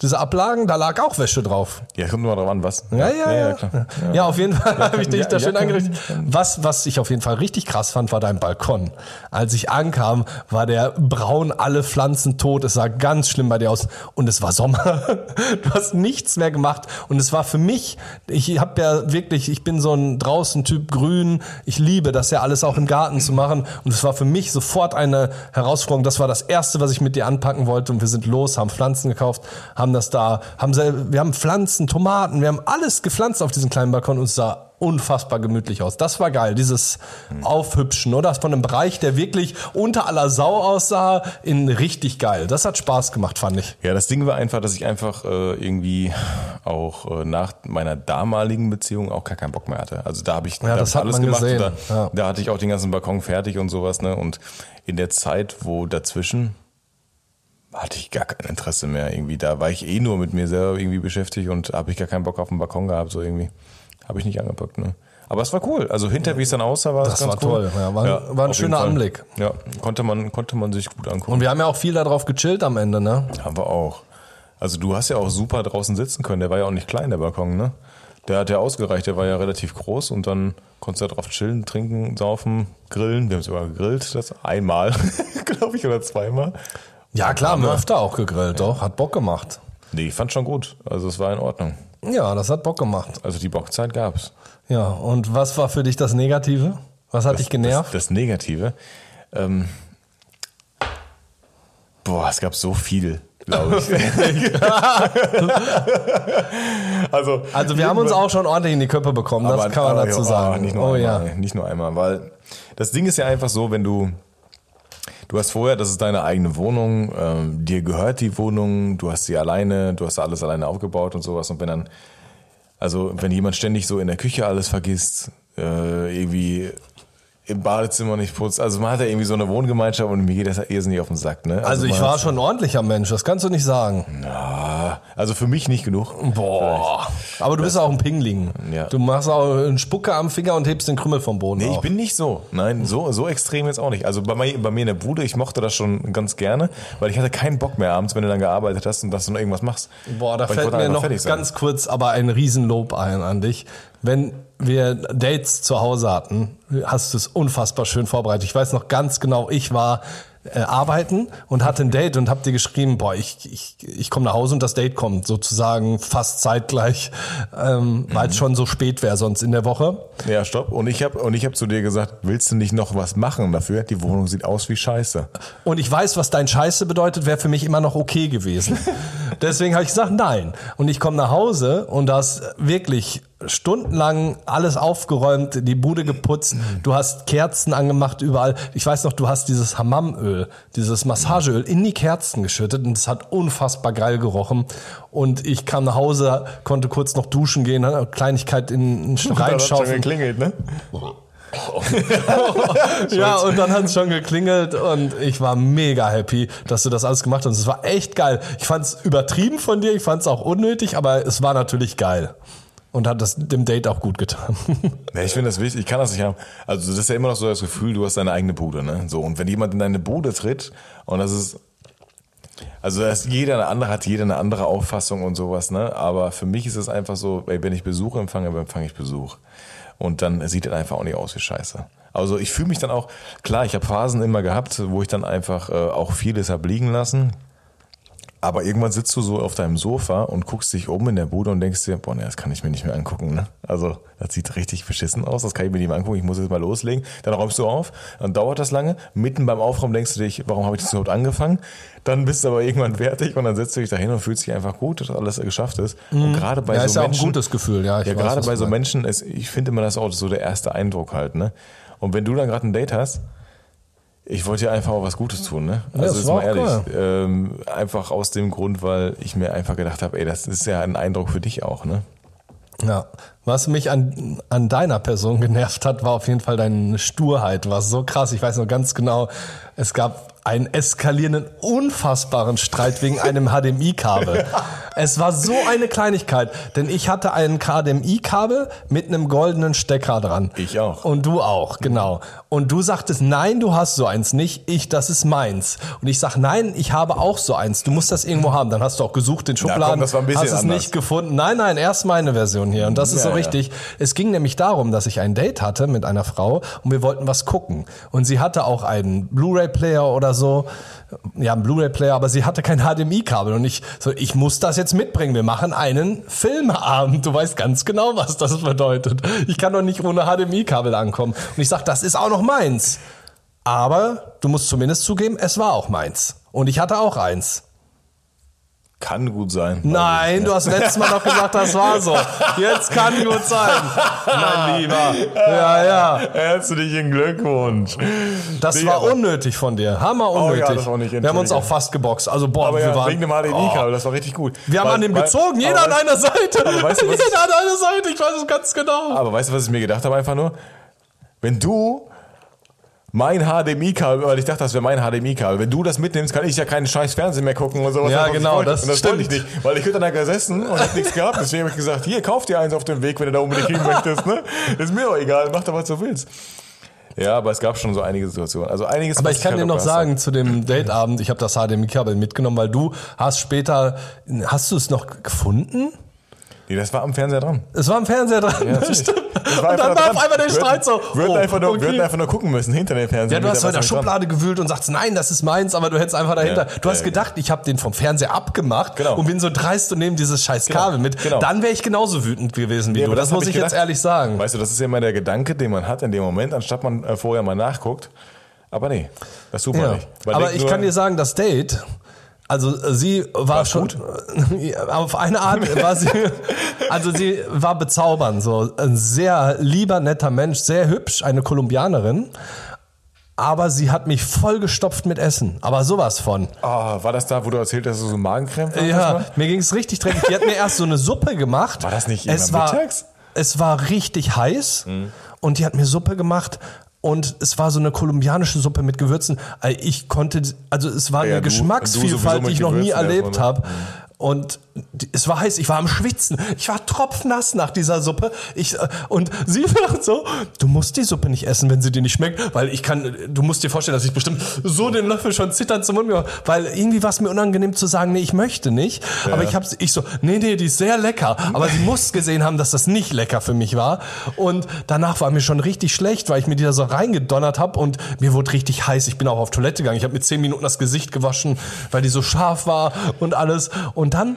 Diese Ablagen, da lag auch Wäsche drauf. Ja, kommt nur mal drauf an, was. Ja, ja, ja. klar. Ja, auf jeden Fall habe ich dich ja, da schön ja, eingerichtet. Was, was ich auf jeden Fall richtig krass fand, war dein Balkon. Als ich ankam, war der braun, alle Pflanzen tot. Es sah ganz schlimm bei dir aus. Und es war Sommer. Du hast nichts mehr gemacht. Und es war für mich, ich habe ja wirklich, ich bin so ein draußen Typ grün. Ich liebe das ja alles auch im Garten zu machen. Und es war für mich sofort eine Herausforderung. Das war das erste, was ich mit dir anpacken wollte. Und wir sind los, haben Pflanzen gekauft, haben das da, haben wir haben Pflanzen, Tomaten, wir haben alles gepflanzt auf diesem kleinen Balkon und es sah unfassbar gemütlich aus. Das war geil, dieses Aufhübschen, oder? Von einem Bereich, der wirklich unter aller Sau aussah, in richtig geil. Das hat Spaß gemacht, fand ich. Ja, das Ding war einfach, dass ich einfach äh, irgendwie auch äh, nach meiner damaligen Beziehung auch gar keinen Bock mehr hatte. Also da habe ich, Ja, da das hab ich gesehen, Und da, ja. da hatte ich auch den ganzen Balkon fertig und sowas. Ne? Und in der Zeit, wo dazwischen hatte ich gar kein Interesse mehr irgendwie. Da war ich eh nur mit mir selber irgendwie beschäftigt und habe ich gar keinen Bock auf den Balkon gehabt, so irgendwie. Habe ich nicht angepackt, ne? Aber es war cool. Also hinter, wie es dann aussah, war es Das ganz war cool. toll. Ja, war ein- war ein schöner. Anblick. Ja, konnte man, konnte man sich gut angucken. Und wir haben ja auch viel darauf gechillt am Ende, ne? Haben wir auch. Also du hast ja auch super draußen sitzen können. Der war ja auch nicht klein, der Balkon, ne? Der hat ja ausgereicht, der war ja relativ groß und dann konntest du da drauf chillen, trinken, saufen, grillen. Wir haben sogar gegrillt, das einmal, glaube ich, oder zweimal. Ja, klar, haben wir öfter auch gegrillt, doch. Hat Bock gemacht. Nee, ich fand schon gut. Also es war in Ordnung. Ja, das hat Bock gemacht. Also die Bockzeit gab's. Ja, und was war für dich das Negative? Was hat dich genervt? Das, das Negative. Ähm, boah, es gab so viel, glaube ich. also, also wir haben uns auch schon ordentlich in die Köpfe bekommen, das kann man aber dazu ja, sagen. Nicht nur oh einmal, ja. nicht nur einmal, weil das Ding ist ja einfach so, wenn du du hast vorher, das ist deine eigene Wohnung, ähm, dir gehört die Wohnung, du hast sie alleine, du hast alles alleine aufgebaut und sowas. Und wenn dann also wenn jemand ständig so in der Küche alles vergisst, äh, irgendwie im Badezimmer nicht putzt, also man hat ja irgendwie so eine Wohngemeinschaft und mir geht das irrsinnig auf den Sack, ne? Also ich man war schon ein ordentlicher Mensch, das kannst du nicht sagen. Ja, also für mich nicht genug. Boah. Aber du bist auch ein Pingling. Ja. Du machst auch einen Spucke am Finger und hebst den Krümmel vom Boden Nee, ich auf. bin nicht so. Nein, so, so extrem jetzt auch nicht. Also bei mir, bei mir in der Bude, ich mochte das schon ganz gerne, weil ich hatte keinen Bock mehr abends, wenn du dann gearbeitet hast und dass du noch irgendwas machst. Boah, da Weil ich fällt mir noch ganz kurz aber ein Riesenlob ein an dich. Wenn wir Dates zu Hause hatten, hast du es unfassbar schön vorbereitet. Ich weiß noch ganz genau, ich war äh, arbeiten und hatte ein Date und hab dir geschrieben, boah, ich, ich, ich komme nach Hause und das Date kommt sozusagen fast zeitgleich, ähm, weil Mhm. es schon so spät wäre sonst in der Woche. Ja, stopp. Und ich habe und ich habe zu dir gesagt, willst du nicht noch was machen dafür? Die Wohnung sieht aus wie Scheiße. Und ich weiß, was dein Scheiße bedeutet, wäre für mich immer noch okay gewesen. Deswegen habe ich gesagt, nein. Und ich komme nach Hause und da ist wirklich stundenlang alles aufgeräumt, die Bude geputzt, du hast Kerzen angemacht überall. Ich weiß noch, du hast dieses Hammamöl, dieses Massageöl in die Kerzen geschüttet und es hat unfassbar geil gerochen. Und ich kam nach Hause, konnte kurz noch duschen gehen, eine Kleinigkeit in, in reinschaufeln. geklingelt, ne? Ja, und dann hat es schon geklingelt und ich war mega happy, dass du das alles gemacht hast. Es war echt geil. Ich fand es übertrieben von dir, ich fand es auch unnötig, aber es war natürlich geil. Und hat das dem Date auch gut getan. Ja, ich finde das wichtig, ich kann das nicht haben. Also das ist ja immer noch so das Gefühl, du hast deine eigene Bude, ne? So, und wenn jemand in deine Bude tritt und das ist also das jeder eine andere hat jeder eine andere Auffassung und sowas, ne? Aber für mich ist es einfach so, ey, wenn ich Besuch empfange, empfange ich Besuch. Und dann sieht das einfach auch nicht aus wie Scheiße. Also ich fühle mich dann auch, klar, ich habe Phasen immer gehabt, wo ich dann einfach äh, auch vieles hab liegen lassen. Aber irgendwann sitzt du so auf deinem Sofa und guckst dich um in der Bude und denkst dir, boah, nee, das kann ich mir nicht mehr angucken. Ne? Also, das sieht richtig beschissen aus, das kann ich mir nicht mehr angucken, ich muss jetzt mal loslegen. Dann räumst du auf, dann dauert das lange. Mitten beim Aufräumen denkst du dich, warum habe ich das überhaupt angefangen? Dann bist du aber irgendwann fertig und dann setzt du dich dahin und fühlst dich einfach gut, dass alles geschafft ist. Und gerade bei ja, so ist ja auch ein Menschen, gutes Gefühl, ja. Ja, gerade bei so. Menschen, ist, ich finde immer das ist auch so der erste Eindruck halt, ne? Und wenn du dann gerade ein Date hast, ich wollte dir einfach auch was Gutes tun, ne? Ja, Also war mal ehrlich, ähm, einfach aus dem Grund, weil ich mir einfach gedacht habe, ey, das ist ja ein Eindruck für dich auch, ne? Ja. Was mich an, an deiner Person genervt hat, war auf jeden Fall deine Sturheit. War so krass. Ich weiß noch ganz genau, es gab einen eskalierenden, unfassbaren Streit wegen einem HDMI-Kabel. Es war so eine Kleinigkeit, denn ich hatte ein HDMI-Kabel mit einem goldenen Stecker dran. Ich auch. Und du auch, genau. Und du sagtest, nein, du hast so eins nicht, ich, das ist meins. Und ich sag, nein, ich habe auch so eins, du musst das irgendwo haben. Dann hast du auch gesucht, den komm, Schubladen, das war ein bisschen hast es anders. nicht gefunden. Nein, nein, erst meine Version hier. Und das ist Ja, so ja. richtig. Es ging nämlich darum, dass ich ein Date hatte mit einer Frau und wir wollten was gucken. Und sie hatte auch einen Blu-ray-Player oder so. Ja, einen Blu-ray-Player, aber sie hatte kein HDMI-Kabel. Und ich so, ich muss das jetzt mitbringen. Wir machen einen Filmabend. Du weißt ganz genau, was das bedeutet. Ich kann doch nicht ohne HDMI-Kabel ankommen. Und ich sag, das ist auch noch meins. Aber du musst zumindest zugeben, es war auch meins. Und ich hatte auch eins. Kann gut sein. Nein, du hast letztes Mal noch gesagt, das war so. Jetzt kann gut sein, mein Lieber. Ja, ja. Herzlichen Glückwunsch. Das Nee, war unnötig von dir. Hammer unnötig. Oh ja, das war nicht wir haben uns auch fast geboxt. Also boah, Aber wir ja, waren. wegen dem HDMI-Kabel, das war richtig gut. Wir haben Weil- an dem weil- gezogen, jeder an einer Seite. weißt du, jeder an einer Seite, ich weiß es ganz genau. Aber weißt du, was ich mir gedacht habe einfach nur? Wenn du mein HDMI-Kabel, weil ich dachte, das wäre mein HDMI-Kabel, wenn du das mitnimmst, kann ich ja keinen scheiß Fernsehen mehr gucken und sowas. Ja, was ich genau, das Und das wollte ich stimmt. nicht, weil ich hätte da gesessen und hab nichts gehabt. Deswegen habe ich gesagt, hier, kauf dir eins auf dem Weg, wenn du da unbedingt hin möchtest. Ne? Ist mir doch egal, mach doch, was du willst. Ja, aber es gab schon so einige Situationen. Also einiges, Aber ich kann halt dir noch sagen, zu dem Dateabend, ich habe das HDMI-Kabel mitgenommen, weil du hast später, hast du es noch gefunden? Nee, das war am Fernseher dran. Es war am Fernseher dran. Ja, natürlich. Stimmt. Das Und dann da war dran. auf einmal der Streit so. Wir hätten oh, einfach, nur- okay. einfach nur gucken müssen hinter dem Fernseher. Ja, du hast in der was dran. Schublade gewühlt und sagst, nein, das ist meins, aber du hättest einfach dahinter. Ja, du hast ja, gedacht, ich habe den vom Fernseher abgemacht Genau. und bin so dreist und nehme dieses scheiß Kabel mit. genau. Dann wäre ich genauso wütend gewesen wie du. aber Das, hab muss ich jetzt gedacht. ehrlich sagen. Weißt du, das ist ja immer der Gedanke, den man hat in dem Moment, anstatt man äh, vorher mal nachguckt. Aber nee, das tut man nicht. Weil Aber ich kann dir sagen, das Date, also äh, sie war War's schon Ja, auf eine Art war sie, also sie war bezaubernd, so ein sehr lieber, netter Mensch, sehr hübsch, eine Kolumbianerin. Aber sie hat mich vollgestopft mit Essen. Aber sowas von. Ah, war das da, wo du erzählt hast, dass du so Magenkrämpfe hattest? Ja, mir ging's richtig dreckig. Die hat mir erst so eine Suppe gemacht. War das nicht es immer war, mittags? Es war richtig heiß und die hat mir Suppe gemacht. Und es war so eine kolumbianische Suppe mit Gewürzen. Äh, Ich konnte, also es war Ja, eine sowieso Geschmacksvielfalt, die ich noch nie erlebt habe. Und die- es war heiß, ich war am Schwitzen. Ich war tropfnass nach dieser Suppe. Ich, äh, und sie sagt so, du musst die Suppe nicht essen, wenn sie dir nicht schmeckt, weil ich kann, du musst dir vorstellen, dass ich bestimmt so den Löffel schon zitternd zum Mund gemacht weil irgendwie war es mir unangenehm zu sagen, nee, ich möchte nicht. Aber ich habe ich so, nee, nee, die ist sehr lecker. Aber sie muss gesehen haben, dass das nicht lecker für mich war. Und danach war mir schon richtig schlecht, weil ich mir die da so reingedonnert habe und mir wurde richtig heiß. Ich bin auch auf Toilette gegangen. Ich habe mir zehn Minuten das Gesicht gewaschen, weil die so scharf war und alles. Und dann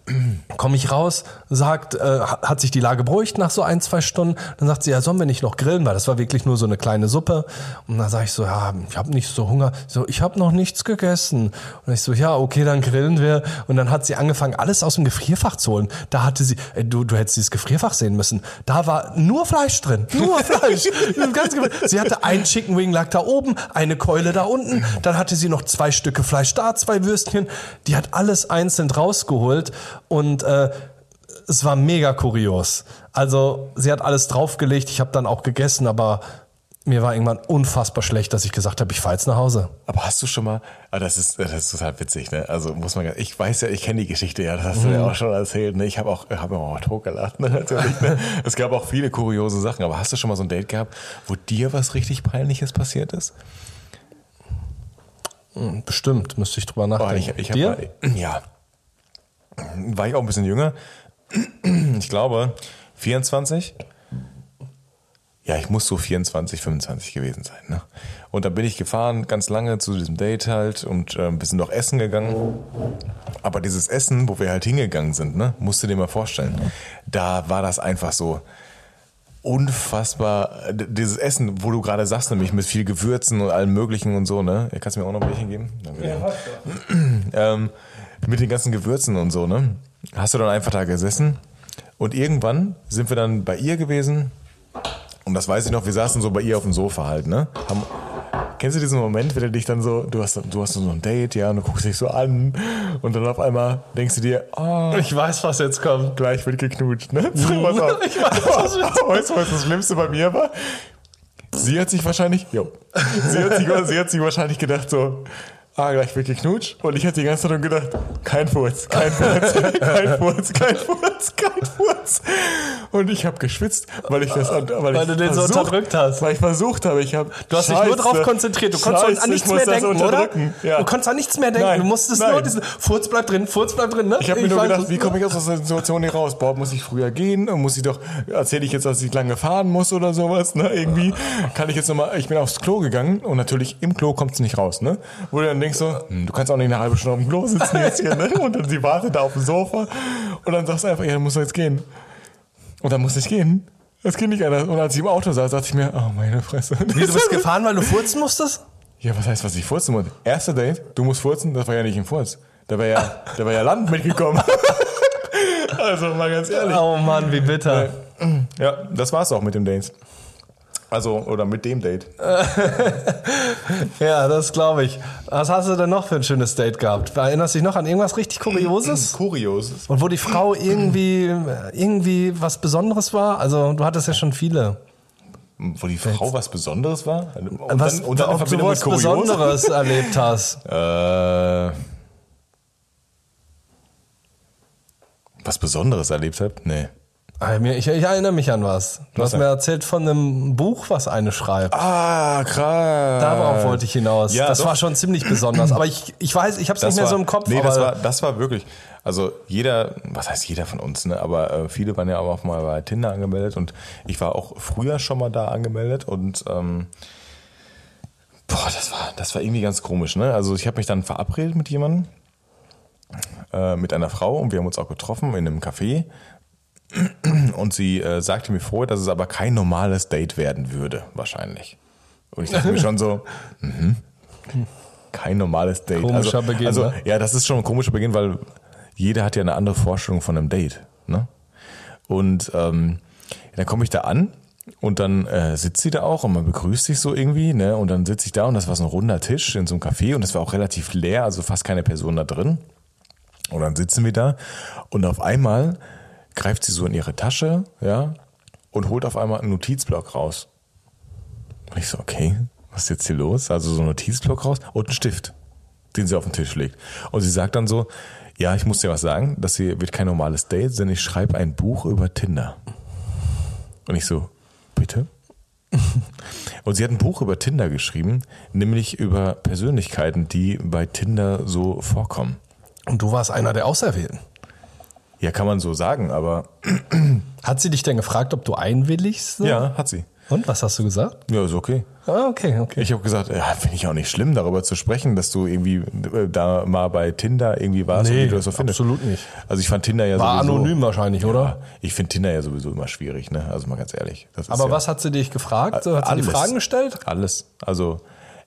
komme ich raus, sagt, äh, hat sich die Lage beruhigt nach so ein, zwei Stunden. Dann sagt sie, ja, sollen wir nicht noch grillen, weil das war wirklich nur so eine kleine Suppe. Und dann sage ich so, ja, ich habe nicht so Hunger. So, ich habe noch nichts gegessen. Und ich so, ja, okay, dann grillen wir. Und dann hat sie angefangen, alles aus dem Gefrierfach zu holen. Da hatte sie, ey, du, du hättest dieses Gefrierfach sehen müssen. Da war nur Fleisch drin, nur Fleisch. Sie hatte ein Chicken Wing lag da oben, eine Keule da unten. Dann hatte sie noch zwei Stücke Fleisch da, zwei Würstchen. Die hat alles einzeln rausgeholt und äh, es war mega kurios. Also sie hat alles draufgelegt, ich habe dann auch gegessen, aber mir war irgendwann unfassbar schlecht, dass ich gesagt habe, ich fahre jetzt nach Hause. Aber hast du schon mal, ah, das ist, das ist total witzig, ne? Also muss man, ich weiß ja, ich kenne die Geschichte ja, das hast du ja auch schon erzählt, ne? Ich habe auch, habe auch totgelacht, ne? Natürlich, ne? Es gab auch viele kuriose Sachen, aber hast du schon mal so ein Date gehabt, wo dir was richtig Peinliches passiert ist? Bestimmt, müsste ich drüber Oh, nachdenken. ich, ich hab Dir? mal, ja. War ich auch ein bisschen jünger. Ich glaube, 24. Ja, ich muss so 24, 25 gewesen sein. Ne? Und da bin ich gefahren, ganz lange zu diesem Date halt und äh, ein bisschen noch essen gegangen. Aber dieses Essen, wo wir halt hingegangen sind, ne, musst du dir mal vorstellen, da war das einfach so unfassbar. d- Dieses Essen, wo du gerade sagst, nämlich mit viel Gewürzen und allem Möglichen und so, ne? Kannst du mir auch noch ein bisschen geben? Danke. ähm, mit den ganzen Gewürzen und so, ne? Hast du dann einfach da gesessen und irgendwann sind wir dann bei ihr gewesen und das weiß ich noch, wir saßen so bei ihr auf dem Sofa halt, ne? Haben, kennst du diesen Moment, wenn du dich dann so, du hast, du hast so ein Date, ja, und du guckst dich so an und dann auf einmal denkst du dir, oh, Ich weiß, was jetzt kommt. gleich wird geknutscht, ne? Ich weiß, was jetzt Weißt du, was das Schlimmste bei mir war? Sie hat sich wahrscheinlich, jo, sie hat sich, sie hat sich wahrscheinlich gedacht so, ah, gleich wird geknutscht. Und ich hatte die ganze Zeit nur gedacht, kein Furz, kein Furz, kein Furz, kein Furz, kein Furz. Und ich habe geschwitzt, weil ich das, weil, Weil ich du den so unterdrückt hast. Weil ich versucht habe, ich habe. Du hast dich nur drauf konzentriert. Du konntest Scheiße, an nichts ich mehr denken, oder? Ja. Du konntest an nichts mehr denken. Nein, du musstest nein. nur diesen Furz bleibt drin, Furz bleibt drin, ne? Ich habe mir nur weiß gedacht, wie komme ich aus dieser Situation hier raus? Boah, muss ich früher gehen? Muss ich doch, erzähle ich jetzt, dass ich lange fahren muss oder sowas, ne? Irgendwie kann ich jetzt nochmal, ich bin aufs Klo gegangen und natürlich im Klo kommt es nicht raus, ne? Wo dann denkst so, hm, du kannst auch nicht eine halbe Stunde auf dem Klo sitzen jetzt hier, ne? Und dann sie wartet da auf dem Sofa und dann sagst du einfach, ja, dann musst du jetzt gehen. Und dann muss ich gehen. Das geht nicht anders. Und als ich im Auto saß, dachte ich mir, oh meine Fresse. Wie, du bist gefahren, weil du furzen musstest? Ja, was heißt, was ich furzen muss? Erster Date, du musst furzen, das war ja nicht ein Furz. Da war ja, da war ja Land mitgekommen. also mal ganz ehrlich. Oh Mann, wie bitter. Ja, das war's auch mit dem Date. Also, oder mit dem Date. Ja, das glaube ich. Was hast du denn noch für ein schönes Date gehabt? Erinnerst du dich noch an irgendwas richtig Kurioses? Kurios. Und wo die Frau irgendwie, irgendwie was Besonderes war? Also, du hattest ja schon viele. Wo die Frau was Besonderes war? Und was, dann, und dann ob du was? Besonderes erlebt hast. Äh, was Besonderes erlebt habt? Nee. Ich, ich erinnere mich an was. Du Was hast mir erzählt von einem Buch, was eine schreibt. Ah, krass. Darauf wollte ich hinaus. Ja, das doch. war schon ziemlich besonders. Aber ich, ich weiß, ich habe es nicht mehr so im Kopf. Nee, das war, das war wirklich. Also jeder, was heißt jeder von uns, ne? Aber äh, viele waren ja auch mal bei Tinder angemeldet und ich war auch früher schon mal da angemeldet und ähm, boah, das war, das war irgendwie ganz komisch, ne? Also ich habe mich dann verabredet mit jemandem, äh, mit einer Frau und wir haben uns auch getroffen in einem Café. Und sie äh, sagte mir vorher, dass es aber kein normales Date werden würde, wahrscheinlich. Und ich dachte mir schon so, mhm, kein normales Date. Komischer also, Beginn, Also, ne? ja, das ist schon ein komischer Beginn, weil jeder hat ja eine andere Vorstellung von einem Date. Ne? Und ähm, dann komme ich da an und dann äh, sitzt sie da auch und man begrüßt sich so irgendwie. Ne? Und dann sitze ich da und das war so ein runder Tisch in so einem Café und es war auch relativ leer, also fast keine Person da drin. Und dann sitzen wir da und auf einmal greift sie so in ihre Tasche, ja, und holt auf einmal einen Notizblock raus. Und ich so, okay, was ist jetzt hier los? Also so einen Notizblock raus und einen Stift, den sie auf den Tisch legt. Und sie sagt dann so, ja, ich muss dir was sagen, das hier wird kein normales Date, sondern ich schreibe ein Buch über Tinder. Und ich so, bitte? Und sie hat ein Buch über Tinder geschrieben, nämlich über Persönlichkeiten, die bei Tinder so vorkommen. Und du warst einer der Auserwählten. Ja, kann man so sagen, aber Hat sie dich denn gefragt, ob du einwilligst? so? ja, hat sie. Und was hast du gesagt? Ja, ist okay. Ah, okay, okay. Ich habe gesagt, ja, finde ich auch nicht schlimm, darüber zu sprechen, dass du irgendwie äh, da mal bei Tinder irgendwie warst Nee, und wie du das so findest. absolut nicht. Also ich fand Tinder ja War sowieso. anonym wahrscheinlich, oder? Ja, ich finde Tinder ja sowieso immer schwierig, ne? Also mal ganz ehrlich. Aber ja was hat sie dich gefragt? So, hat sie die alles. Fragen gestellt? Alles. Also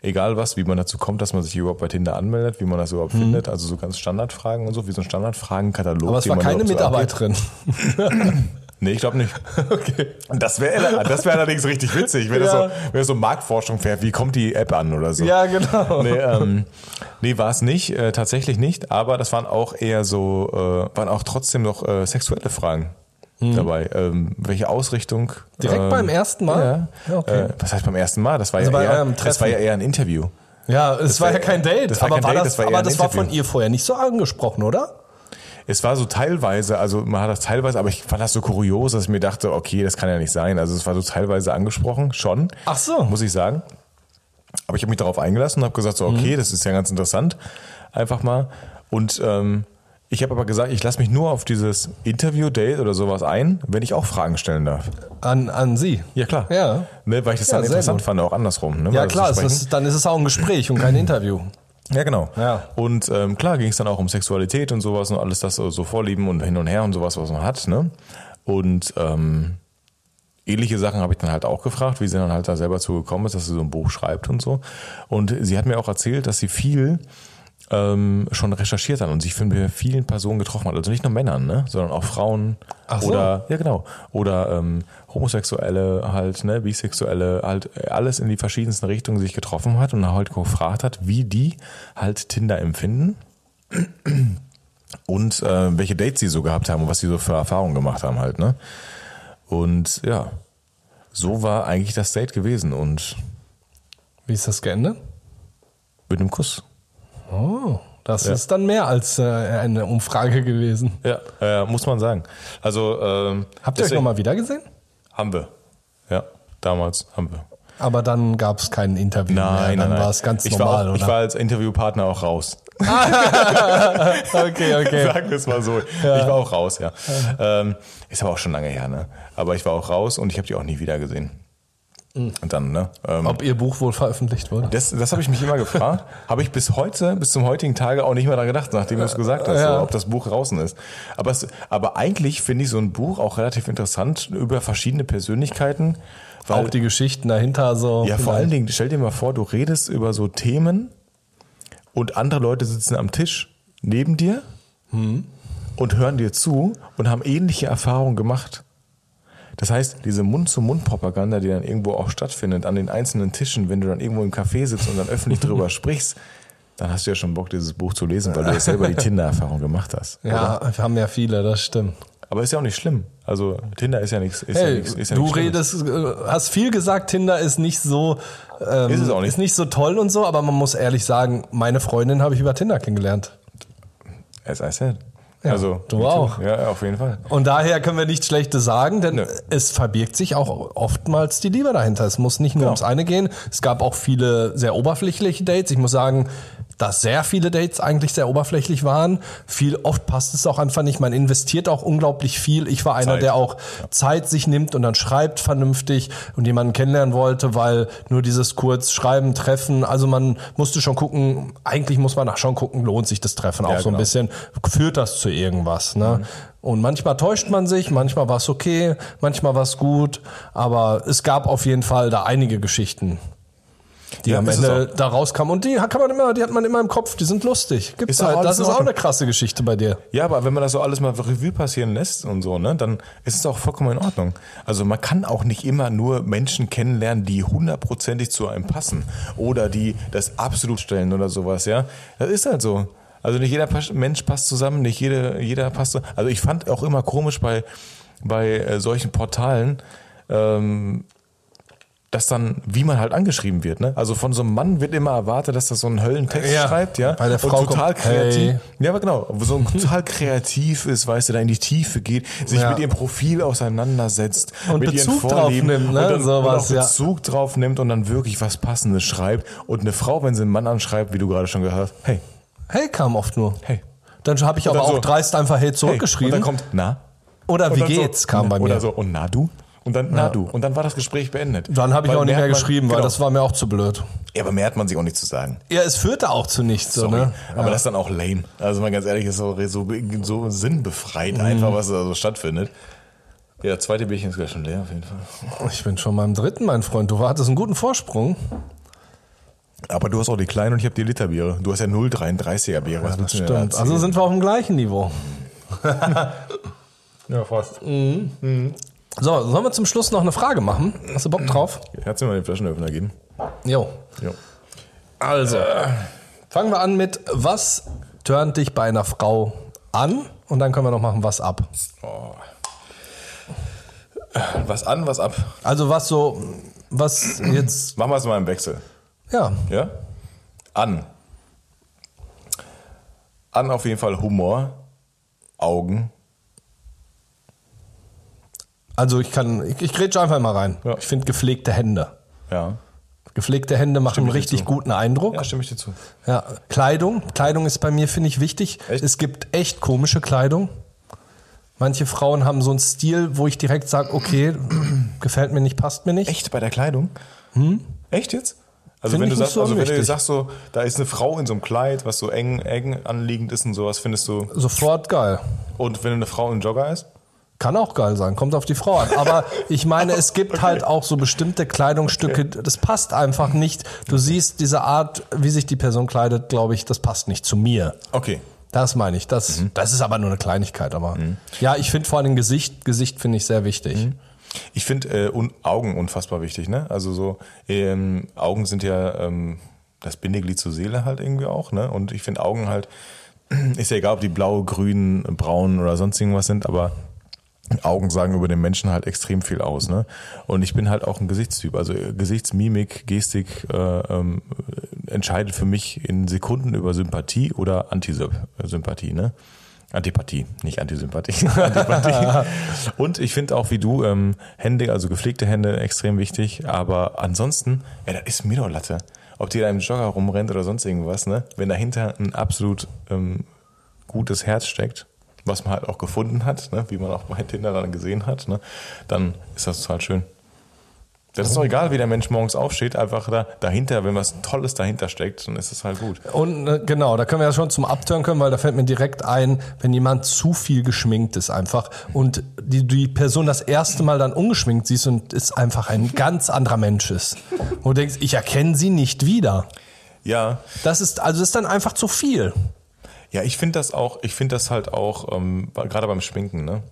egal was, wie man dazu kommt, dass man sich überhaupt bei Tinder anmeldet, wie man das überhaupt findet. Also so ganz Standardfragen und so, wie so ein Standardfragenkatalog. Mhm. Aber es war keine überhaupt so. Mitarbeiterin. Nee, ich glaube nicht. okay. Das wäre das wär allerdings richtig witzig, wenn das Ja. so, wenn das so Marktforschung wäre, wie kommt die App an oder so. Ja, genau. Nee, ähm, nee war es nicht, äh, tatsächlich nicht, aber das waren auch eher so, äh, waren auch trotzdem noch äh, sexuelle Fragen dabei. Ähm, welche Ausrichtung? Direkt ähm, beim ersten Mal? Ja. Ja, okay. Äh, was heißt beim ersten Mal? Das war, Also ja, bei eher, das war ja eher ein Interview. Ja, es war war- ja kein Date. das war aber kein war Date, das, das war aber das war von ihr vorher nicht so angesprochen, oder? Es war so teilweise, also man hat das teilweise, aber ich fand das so kurios, dass ich mir dachte, okay, das kann ja nicht sein. Also es war so teilweise angesprochen, schon. Ach so. Muss ich sagen. Aber ich habe mich darauf eingelassen und habe gesagt, so, Mhm. okay, das ist ja ganz interessant. Einfach mal. Und ähm, ich habe aber gesagt, ich lasse mich nur auf dieses Interview-Date oder sowas ein, wenn ich auch Fragen stellen darf. An, an sie. Ja, klar. Ja. Ne, weil ich das Ja, dann interessant gut. fand, auch andersrum. Ne, Ja, klar, ist, dann ist es auch ein Gespräch und kein Interview. Ja, genau. Ja. Und ähm, klar ging es dann auch um Sexualität und sowas und alles das so so Vorlieben und hin und her und sowas, was man hat. Ne? Und ähm, ähnliche Sachen habe ich dann halt auch gefragt, wie sie dann halt da selber zugekommen ist, dass sie so ein Buch schreibt und so. Und sie hat mir auch erzählt, dass sie viel ähm, schon recherchiert hat und sich von vielen Personen getroffen hat. Also nicht nur Männern, ne? sondern auch Frauen Ach so. oder ja genau oder ähm, Homosexuelle halt, ne, Bisexuelle halt alles in die verschiedensten Richtungen sich getroffen hat und halt gefragt hat, wie die halt Tinder empfinden und äh, welche Dates sie so gehabt haben und was sie so für Erfahrungen gemacht haben halt, ne? Und ja, so war eigentlich das Date gewesen und Wie ist das geendet? mit einem Kuss. Oh, das ist dann mehr als äh, eine Umfrage gewesen. Ja, äh, muss man sagen. Also ähm, Habt ihr euch nochmal wieder gesehen? Haben wir. Ja, damals haben wir. Aber dann gab es kein Interview mehr. Nein, Dann nein, nein. war es ganz ich normal, war auch, Ich war als Interviewpartner auch raus. okay, okay. Sagen wir es mal so. Ich war auch raus, ja. Ähm, ist aber auch schon lange her, ne? Aber ich war auch raus und ich habe die auch nie wieder gesehen. Und dann, ne? Ähm, Ob ihr Buch wohl veröffentlicht wurde? das das habe ich mich immer gefragt. habe ich bis heute, bis zum heutigen Tage auch nicht mehr daran gedacht, nachdem du es gesagt hast, Ja. so, ob das Buch draußen ist. Aber, es, aber eigentlich finde ich so ein Buch auch relativ interessant über verschiedene Persönlichkeiten. Weil Auch die Geschichten dahinter so. Ja, vor allen Dingen, stell dir mal vor, du redest über so Themen und andere Leute sitzen am Tisch neben dir und hören dir zu und haben ähnliche Erfahrungen gemacht. Das heißt, diese Mund-zu-Mund-Propaganda, die dann irgendwo auch stattfindet, an den einzelnen Tischen, wenn du dann irgendwo im Café sitzt und dann öffentlich darüber sprichst, dann hast du ja schon Bock, dieses Buch zu lesen, weil du ja selber die Tinder-Erfahrung gemacht hast. Ja, wir haben ja viele, das stimmt. Aber ist ja auch nicht schlimm. Also Tinder ist ja nichts. Ist ja Hey, nichts, ist ja du redest, äh, hast viel gesagt, Tinder ist nicht so, ähm, Ist es auch nicht. ist nicht so toll und so, aber man muss ehrlich sagen, meine Freundin habe ich über Tinder kennengelernt. As I said. Ja, also, du auch. Ja, auf jeden Fall. Und daher können wir nichts Schlechtes sagen, denn Nö. es verbirgt sich auch oftmals die Liebe dahinter. Es muss nicht nur Genau. ums eine gehen. Es gab auch viele sehr oberflächliche Dates. Ich muss sagen, dass sehr viele Dates eigentlich sehr oberflächlich waren. Viel oft passt es auch einfach nicht. Man investiert auch unglaublich viel. Ich war einer, Zeit. der auch Zeit sich nimmt und dann schreibt vernünftig und jemanden kennenlernen wollte, weil nur dieses kurz schreiben, treffen, also man musste schon gucken, eigentlich muss man auch schon gucken, lohnt sich das Treffen auch Ja, so ein genau. bisschen, führt das zu irgendwas, ne? Und manchmal täuscht man sich, manchmal war es okay, manchmal war es gut, aber es gab auf jeden Fall da einige Geschichten, die Ja, am Ende da rauskamen. Und die kann man immer, die hat man immer im Kopf, die sind lustig. Gibt's Ist halt. Das ist auch eine krasse Geschichte bei dir. Ja, aber wenn man das so alles mal Revue passieren lässt und so, ne, dann ist es auch vollkommen in Ordnung. Also man kann auch nicht immer nur Menschen kennenlernen, die hundertprozentig zu einem passen oder die das absolut stellen oder sowas, ja. Das ist halt so. Also nicht jeder Mensch passt zusammen, nicht jede, jeder passt. so- Also ich fand auch immer komisch bei, bei äh, solchen Portalen, ähm, dass dann, wie man halt angeschrieben wird, ne? Also von so einem Mann wird immer erwartet, dass er so einen Höllentext Ja. schreibt, ja. Bei der Frau und total kommt, kreativ. hey. Ja, aber genau, so ein total kreativ ist, weißt du, da in die Tiefe geht, sich Ja. mit ihrem Profil auseinandersetzt, Und mit Bezug ihren drauf Vorlieben nimmt, ne? und, dann, Sowas, und ja. auch Bezug drauf nimmt und dann wirklich was Passendes schreibt. Und eine Frau, wenn sie einen Mann anschreibt, wie du gerade schon gehört hast, hey, Hey kam oft nur. hey. Dann habe ich Und aber dann auch so, dreist einfach Hey hey. zurückgeschrieben. Und dann kommt, na? Oder wie geht's, so, kam bei mir. Oder so, und na du? Und dann, na du. Und dann war das Gespräch beendet. Dann habe ich Weil auch nicht mehr hat man- geschrieben, weil genau. das war mir auch zu blöd. Ja, aber mehr hat man sich auch nicht zu sagen. Ja, es führte auch zu nichts, so, Sorry. ne? Aber das ist dann auch lame. Also mal ganz ehrlich, ist so, so, so sinnbefreit Mhm. einfach, was da so stattfindet. Ja, das zweite Bierchen ist gleich schon leer auf jeden Fall. Ich bin schon beim dritten, mein Freund. Du hattest einen guten Vorsprung. Aber du hast auch die kleinen und ich habe die Literbiere. Du hast ja 0,33er Biere. Was willst du mir da Stimmt. Also sind wir auf dem gleichen Niveau. ja, fast. So, sollen wir zum Schluss noch eine Frage machen? Hast du Bock drauf? Kannst du mir mal den Flaschenöffner geben? Jo. Ja. Also, fangen wir an mit, was turnt dich bei einer Frau an? Und dann können wir noch machen, was ab. Was an, was ab. Also was so, was jetzt, Machen wir es mal im Wechsel. ja, Ja? An. An auf jeden Fall Humor, Augen. Also ich kann, ich, ich grätsche einfach mal rein. Ja. Ich finde gepflegte Hände. Ja. Gepflegte Hände machen einen richtig zu. guten Eindruck. Ja, stimme ich dir zu. Ja, Kleidung. Kleidung ist bei mir, finde ich, wichtig. Echt? Es gibt echt komische Kleidung. Manche Frauen haben so einen Stil, wo ich direkt sage, okay, gefällt mir nicht, passt mir nicht. Echt bei der Kleidung? Echt jetzt? Also Find wenn du sagst, so also wenn du sagst so, da ist eine Frau in so einem Kleid, was so eng, eng anliegend ist und sowas, findest du. Sofort geil. Und wenn eine Frau im Jogger ist? Kann auch geil sein, kommt auf die Frau an. Aber ich meine, es gibt halt auch so bestimmte Kleidungsstücke, das passt einfach nicht. Du siehst diese Art, wie sich die Person kleidet, glaube ich, das passt nicht zu mir. Okay. Das meine ich. Das, Mhm. das ist aber nur eine Kleinigkeit. Aber ja, ich finde vor allem Gesicht, Gesicht finde ich sehr wichtig. Ich finde äh, un Augen unfassbar wichtig, ne? Also so, ähm, Augen sind ja ähm, das Bindeglied zur Seele halt irgendwie auch, ne? Und ich finde Augen halt, ist ja egal, ob die blau, grün, braun oder sonst irgendwas sind, aber Augen sagen über den Menschen halt extrem viel aus, ne? Und ich bin halt auch ein Gesichtstyp. Also äh, Gesichtsmimik, Gestik äh, ähm, entscheidet für mich in Sekunden über Sympathie oder Antisympathie, ne? Antipathie, nicht Antisympathie. Antipathie. Und ich finde auch wie du, ähm, Hände, also gepflegte Hände, extrem wichtig. Aber ansonsten, ja, das ist mir doch Latte. Ob die da im Jogger rumrennt oder sonst irgendwas, ne? Wenn dahinter ein absolut ähm, gutes Herz steckt, was man halt auch gefunden hat, ne? wie man auch bei Tinder dann gesehen hat, ne? dann ist das total schön. Das ist doch egal, wie der Mensch morgens aufsteht, einfach da, dahinter, wenn was Tolles dahinter steckt, dann ist es halt gut. Und äh, genau, da können wir ja schon zum Abtören können, weil da fällt mir direkt ein, wenn jemand zu viel geschminkt ist einfach und die, die Person das erste Mal dann ungeschminkt siehst und ist einfach ein ganz anderer Mensch ist. Wo du denkst, ich erkenne sie nicht wieder. Ja, Das ist, also das ist dann einfach zu viel. Ja, ich finde das auch, ich finde das halt auch, ähm, gerade beim Schminken, ne?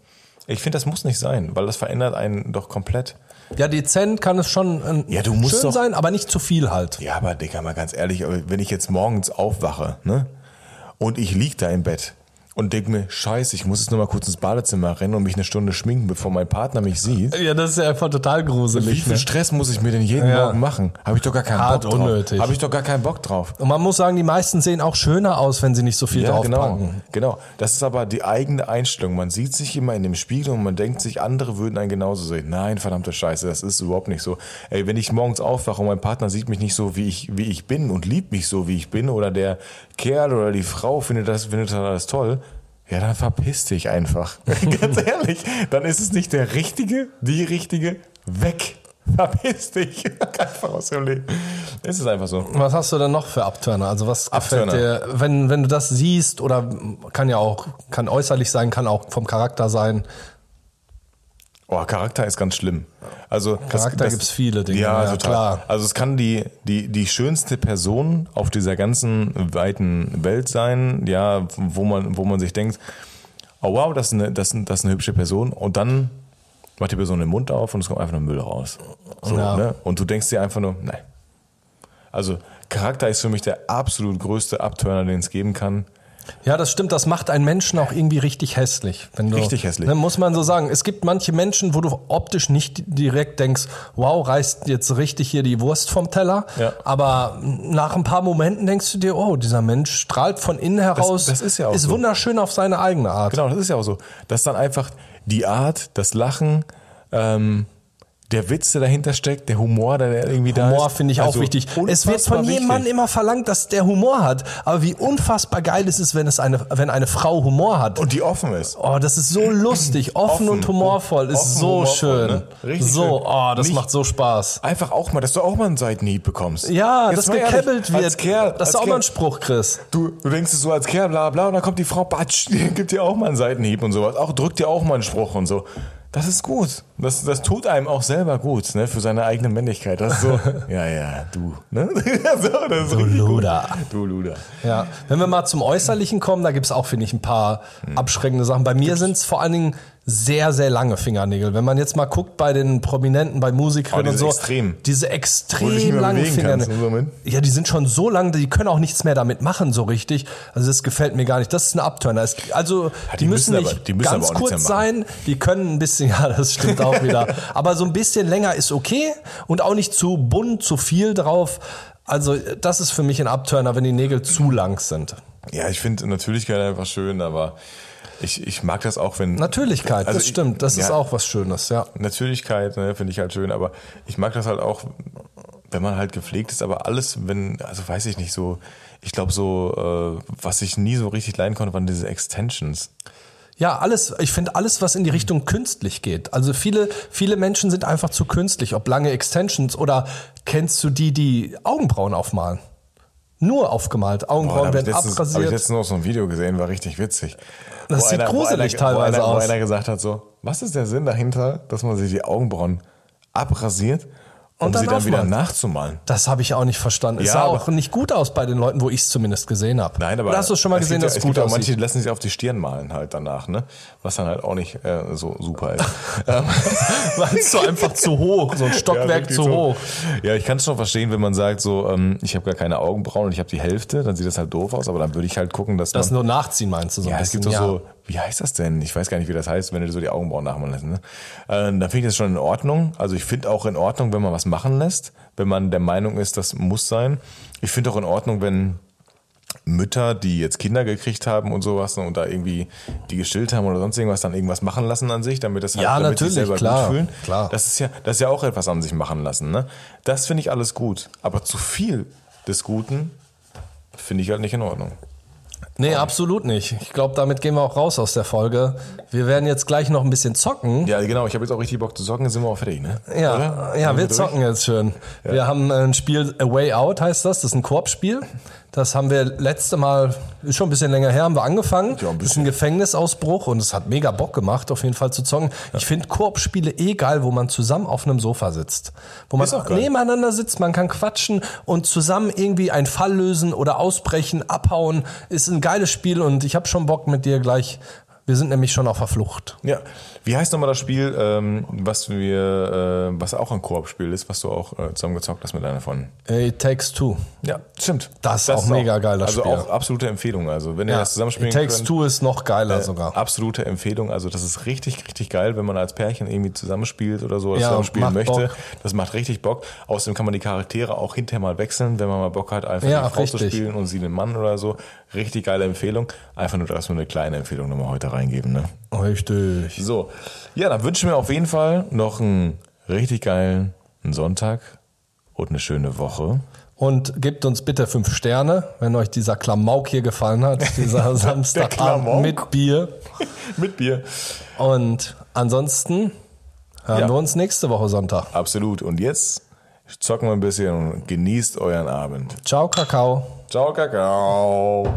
Ich finde, das muss nicht sein, weil das verändert einen doch komplett. Ja, dezent kann es schon äh, Ja, du musst schön doch- sein, aber nicht zu viel halt. Ja, aber Digga, mal ganz ehrlich, wenn ich jetzt morgens aufwache, ne? Und ich lieg da im Bett und denke mir, scheiße, ich muss jetzt nur mal kurz ins Badezimmer rennen und mich eine Stunde schminken, bevor mein Partner mich sieht. Ja, das ist ja einfach total gruselig. Wie viel ne? Stress muss ich mir denn jeden Ja. Morgen machen? Habe ich doch gar keinen Hart Bock drauf. unnötig. Habe ich doch gar keinen Bock drauf. Und man muss sagen, die meisten sehen auch schöner aus, wenn sie nicht so viel Ja, genau. draufpacken. Genau. Das ist aber die eigene Einstellung. Man sieht sich immer in dem Spiegel und man denkt sich, andere würden einen genauso sehen. Nein, verdammte Scheiße, das ist überhaupt nicht so. Ey, wenn ich morgens aufwache und mein Partner sieht mich nicht so, wie ich, wie ich bin und liebt mich so, wie ich bin, oder der Kerl oder die Frau findet das, findet das alles toll, ja, dann verpiss dich einfach. Ganz ehrlich, dann ist es nicht der Richtige, die Richtige, weg. Verpiss dich. Einfach aus dem Leben. Es ist einfach so. Was hast du denn noch für Abturner? Also was gefällt Abturner. dir, wenn, wenn du das siehst oder kann ja auch, kann äußerlich sein, kann auch vom Charakter sein. Oh, Charakter ist ganz schlimm. Also Charakter gibt's viele Dinge, Ja, ja, klar. Also es kann die, die, die schönste Person auf dieser ganzen weiten Welt sein, ja, wo man, wo man sich denkt, oh wow, das ist eine, das, ist- das ist eine hübsche Person. Und dann macht die Person den Mund auf und es kommt einfach nur Müll raus. So, Ja. ne? Und du denkst dir einfach nur, nein. Also Charakter ist für mich der absolut größte Abturner, den es geben kann. Ja, das stimmt, das macht einen Menschen auch irgendwie richtig hässlich. Wenn du, Richtig hässlich. Ne, muss man so sagen. Es gibt manche Menschen, wo du optisch nicht direkt denkst, wow, reißt jetzt richtig hier die Wurst vom Teller. Ja. Aber nach ein paar Momenten denkst du dir, oh, dieser Mensch strahlt von innen heraus, das ist ja auch ist so. wunderschön auf seine eigene Art. Genau, das ist ja auch so. Dass dann einfach die Art, das Lachen, ähm, der Witz, der dahinter steckt, der Humor, der irgendwie da ist. Humor finde ich auch Also wichtig. Es wird von jedem Mann immer verlangt, dass der Humor hat. Aber wie unfassbar geil ist es, wenn es eine, wenn eine Frau Humor hat. Und die offen ist. Oh, das ist so lustig, offen, Offen. und humorvoll, ist Offen, so humorvoll, schön. ne? Richtig so, schön. oh, das Nicht- macht so Spaß. Einfach auch mal, dass du auch mal einen Seitenhieb bekommst. Ja, Jetzt dass gekebbelt wird, Als Kerl, dass als du auch Kerl, mal einen Spruch kriegst. Du, du denkst es so als Kerl, bla bla, und dann kommt die Frau, batsch, die gibt dir auch mal einen Seitenhieb und sowas. Auch drückt dir auch mal einen Spruch und so. Das ist gut. Das, das tut einem auch selber gut, ne, für seine eigene Männlichkeit. Das ist so, ja, ja, du, ne? so, das ist Du gut. Luder. Du Luder. Ja, wenn wir mal zum Äußerlichen kommen, da gibt's auch, finde ich, ein paar Hm. abschreckende Sachen. Bei mir sind's vor allen Dingen sehr, sehr lange Fingernägel. Wenn man jetzt mal guckt bei den Prominenten, bei Musikern Oh, und so. extrem. Diese extrem langen Fingernägel. Ja, die sind schon so lang, die können auch nichts mehr damit machen, so richtig. Also das gefällt mir gar nicht. Das ist ein Abturner. Also die, die müssen, müssen nicht aber- die müssen ganz kurz sein. Die können ein bisschen, ja, das stimmt auch wieder. Aber so ein bisschen länger ist okay und auch nicht zu bunt, zu viel drauf. Also das ist für mich ein Abturner, wenn die Nägel zu lang sind. Ja, ich finde Natürlichkeit einfach schön, aber ich, ich mag das auch, wenn. Natürlichkeit, Also das ich- stimmt. Das ist ja. auch was Schönes, ja. Natürlichkeit, ne, finde ich halt schön, aber ich mag das halt auch, wenn man halt gepflegt ist, aber alles, wenn, also weiß ich nicht, so, ich glaube so, äh, was ich nie so richtig leiden konnte, waren diese Extensions. Ja, alles, ich finde alles, was in die Richtung künstlich geht. Also viele, viele Menschen sind einfach zu künstlich, ob lange Extensions oder kennst du die, die Augenbrauen aufmalen? Nur aufgemalt. Boah, Augenbrauen ich werden letztens, hab ich abrasiert. letztens noch so ein Video gesehen, war richtig witzig. Das Wo sieht gruselig wo teilweise einer, aus. Wo einer gesagt hat so, was ist der Sinn dahinter, dass man sich die Augenbrauen abrasiert, um Und dann sie dann wieder nachzumalen? Das habe ich auch nicht verstanden. es Ja, sah aber- auch nicht gut aus bei den Leuten, wo ich es zumindest gesehen habe. Nein, aber Oder hast du schon mal es gesehen, dass ja, es es gut ja aussieht? manche, lassen sich auf die Stirn malen halt danach, ne? Was dann halt auch nicht äh, so super ist. ähm, Meinst du einfach zu hoch, so ein Ja, Stockwerk wirklich zu so. hoch. Ja, ich kann es schon verstehen, wenn man sagt, so, ähm, ich habe gar keine Augenbrauen und ich habe die Hälfte, dann sieht das halt doof aus, aber dann würde ich halt gucken, dass Das man. nur nachziehen meinst du so Ja, ein es bisschen. gibt doch so, wie heißt das denn? Ich weiß gar nicht, wie das heißt, wenn du dir so die Augenbrauen nachmachen lässt. Ne? Äh, dann finde ich das schon in Ordnung. Also ich finde auch in Ordnung, wenn man was machen lässt, wenn man der Meinung ist, das muss sein. Ich finde auch in Ordnung, wenn Mütter, die jetzt Kinder gekriegt haben und sowas ne, und da irgendwie die gestillt haben oder sonst irgendwas, dann irgendwas machen lassen an sich, damit das halt, Ja, damit sie selber klar, gut fühlen. klar. Das ist ja, das ist ja auch etwas an sich machen lassen. Ne? Das finde ich alles gut. Aber zu viel des Guten finde ich halt nicht in Ordnung. Nee, absolut nicht. Ich glaube, damit gehen wir auch raus aus der Folge. Wir werden jetzt gleich noch ein bisschen zocken. Ja, genau. Ich habe jetzt auch richtig Bock zu zocken. Sind wir auch fertig, ne? Ja, Oder? ja, wir durch? zocken jetzt schön. Wir haben ein Spiel A Way Out heißt das. Das ist ein Koop-Spiel. Das haben wir letzte Mal, ist schon ein bisschen länger her, haben wir angefangen. Ja, ein das ist ein Gefängnisausbruch und es hat mega Bock gemacht, auf jeden Fall zu zocken. Ich finde Koop-Spiele eh geil, wo man zusammen auf einem Sofa sitzt. Wo man nebeneinander sitzt, man kann quatschen und zusammen irgendwie einen Fall lösen oder ausbrechen, abhauen. Ist ein geiles Spiel und ich habe schon Bock mit dir gleich Wir sind nämlich schon auf der Flucht. Ja. Wie heißt nochmal das Spiel, ähm, was wir, äh, was auch ein Koop-Spiel ist, was du auch äh, zusammen gezockt hast mit einer von? It Takes Two. Ja, stimmt. Das ist auch mega geil, das Also Spiel. auch absolute Empfehlung. Also wenn ihr Ja, das zusammenspielen It Takes könnt, Two ist noch geiler äh, sogar. absolute Empfehlung. Also das ist richtig, richtig geil, wenn man als Pärchen irgendwie zusammenspielt oder so, oder Ja, zusammenspielen möchte. Bock. Das macht richtig Bock. Außerdem kann man die Charaktere auch hinterher mal wechseln, wenn man mal Bock hat, einfach Ja, die Frau zu richtig. spielen und sie den Mann oder so. Richtig geile Empfehlung. Einfach nur das nur eine kleine Empfehlung nochmal heute reingeben. Ne? Richtig. So, ja, dann wünschen wir auf jeden Fall noch einen richtig geilen Sonntag und eine schöne Woche. Und gebt uns bitte fünf Sterne, wenn euch dieser Klamauk hier gefallen hat. Dieser Samstagabend Klamauk. mit Bier. Mit Bier. Und ansonsten hören Ja. wir uns nächste Woche Sonntag. Absolut. Und jetzt zocken wir ein bisschen und genießt euren Abend. Ciao, Kakao. Ciao, Kakao.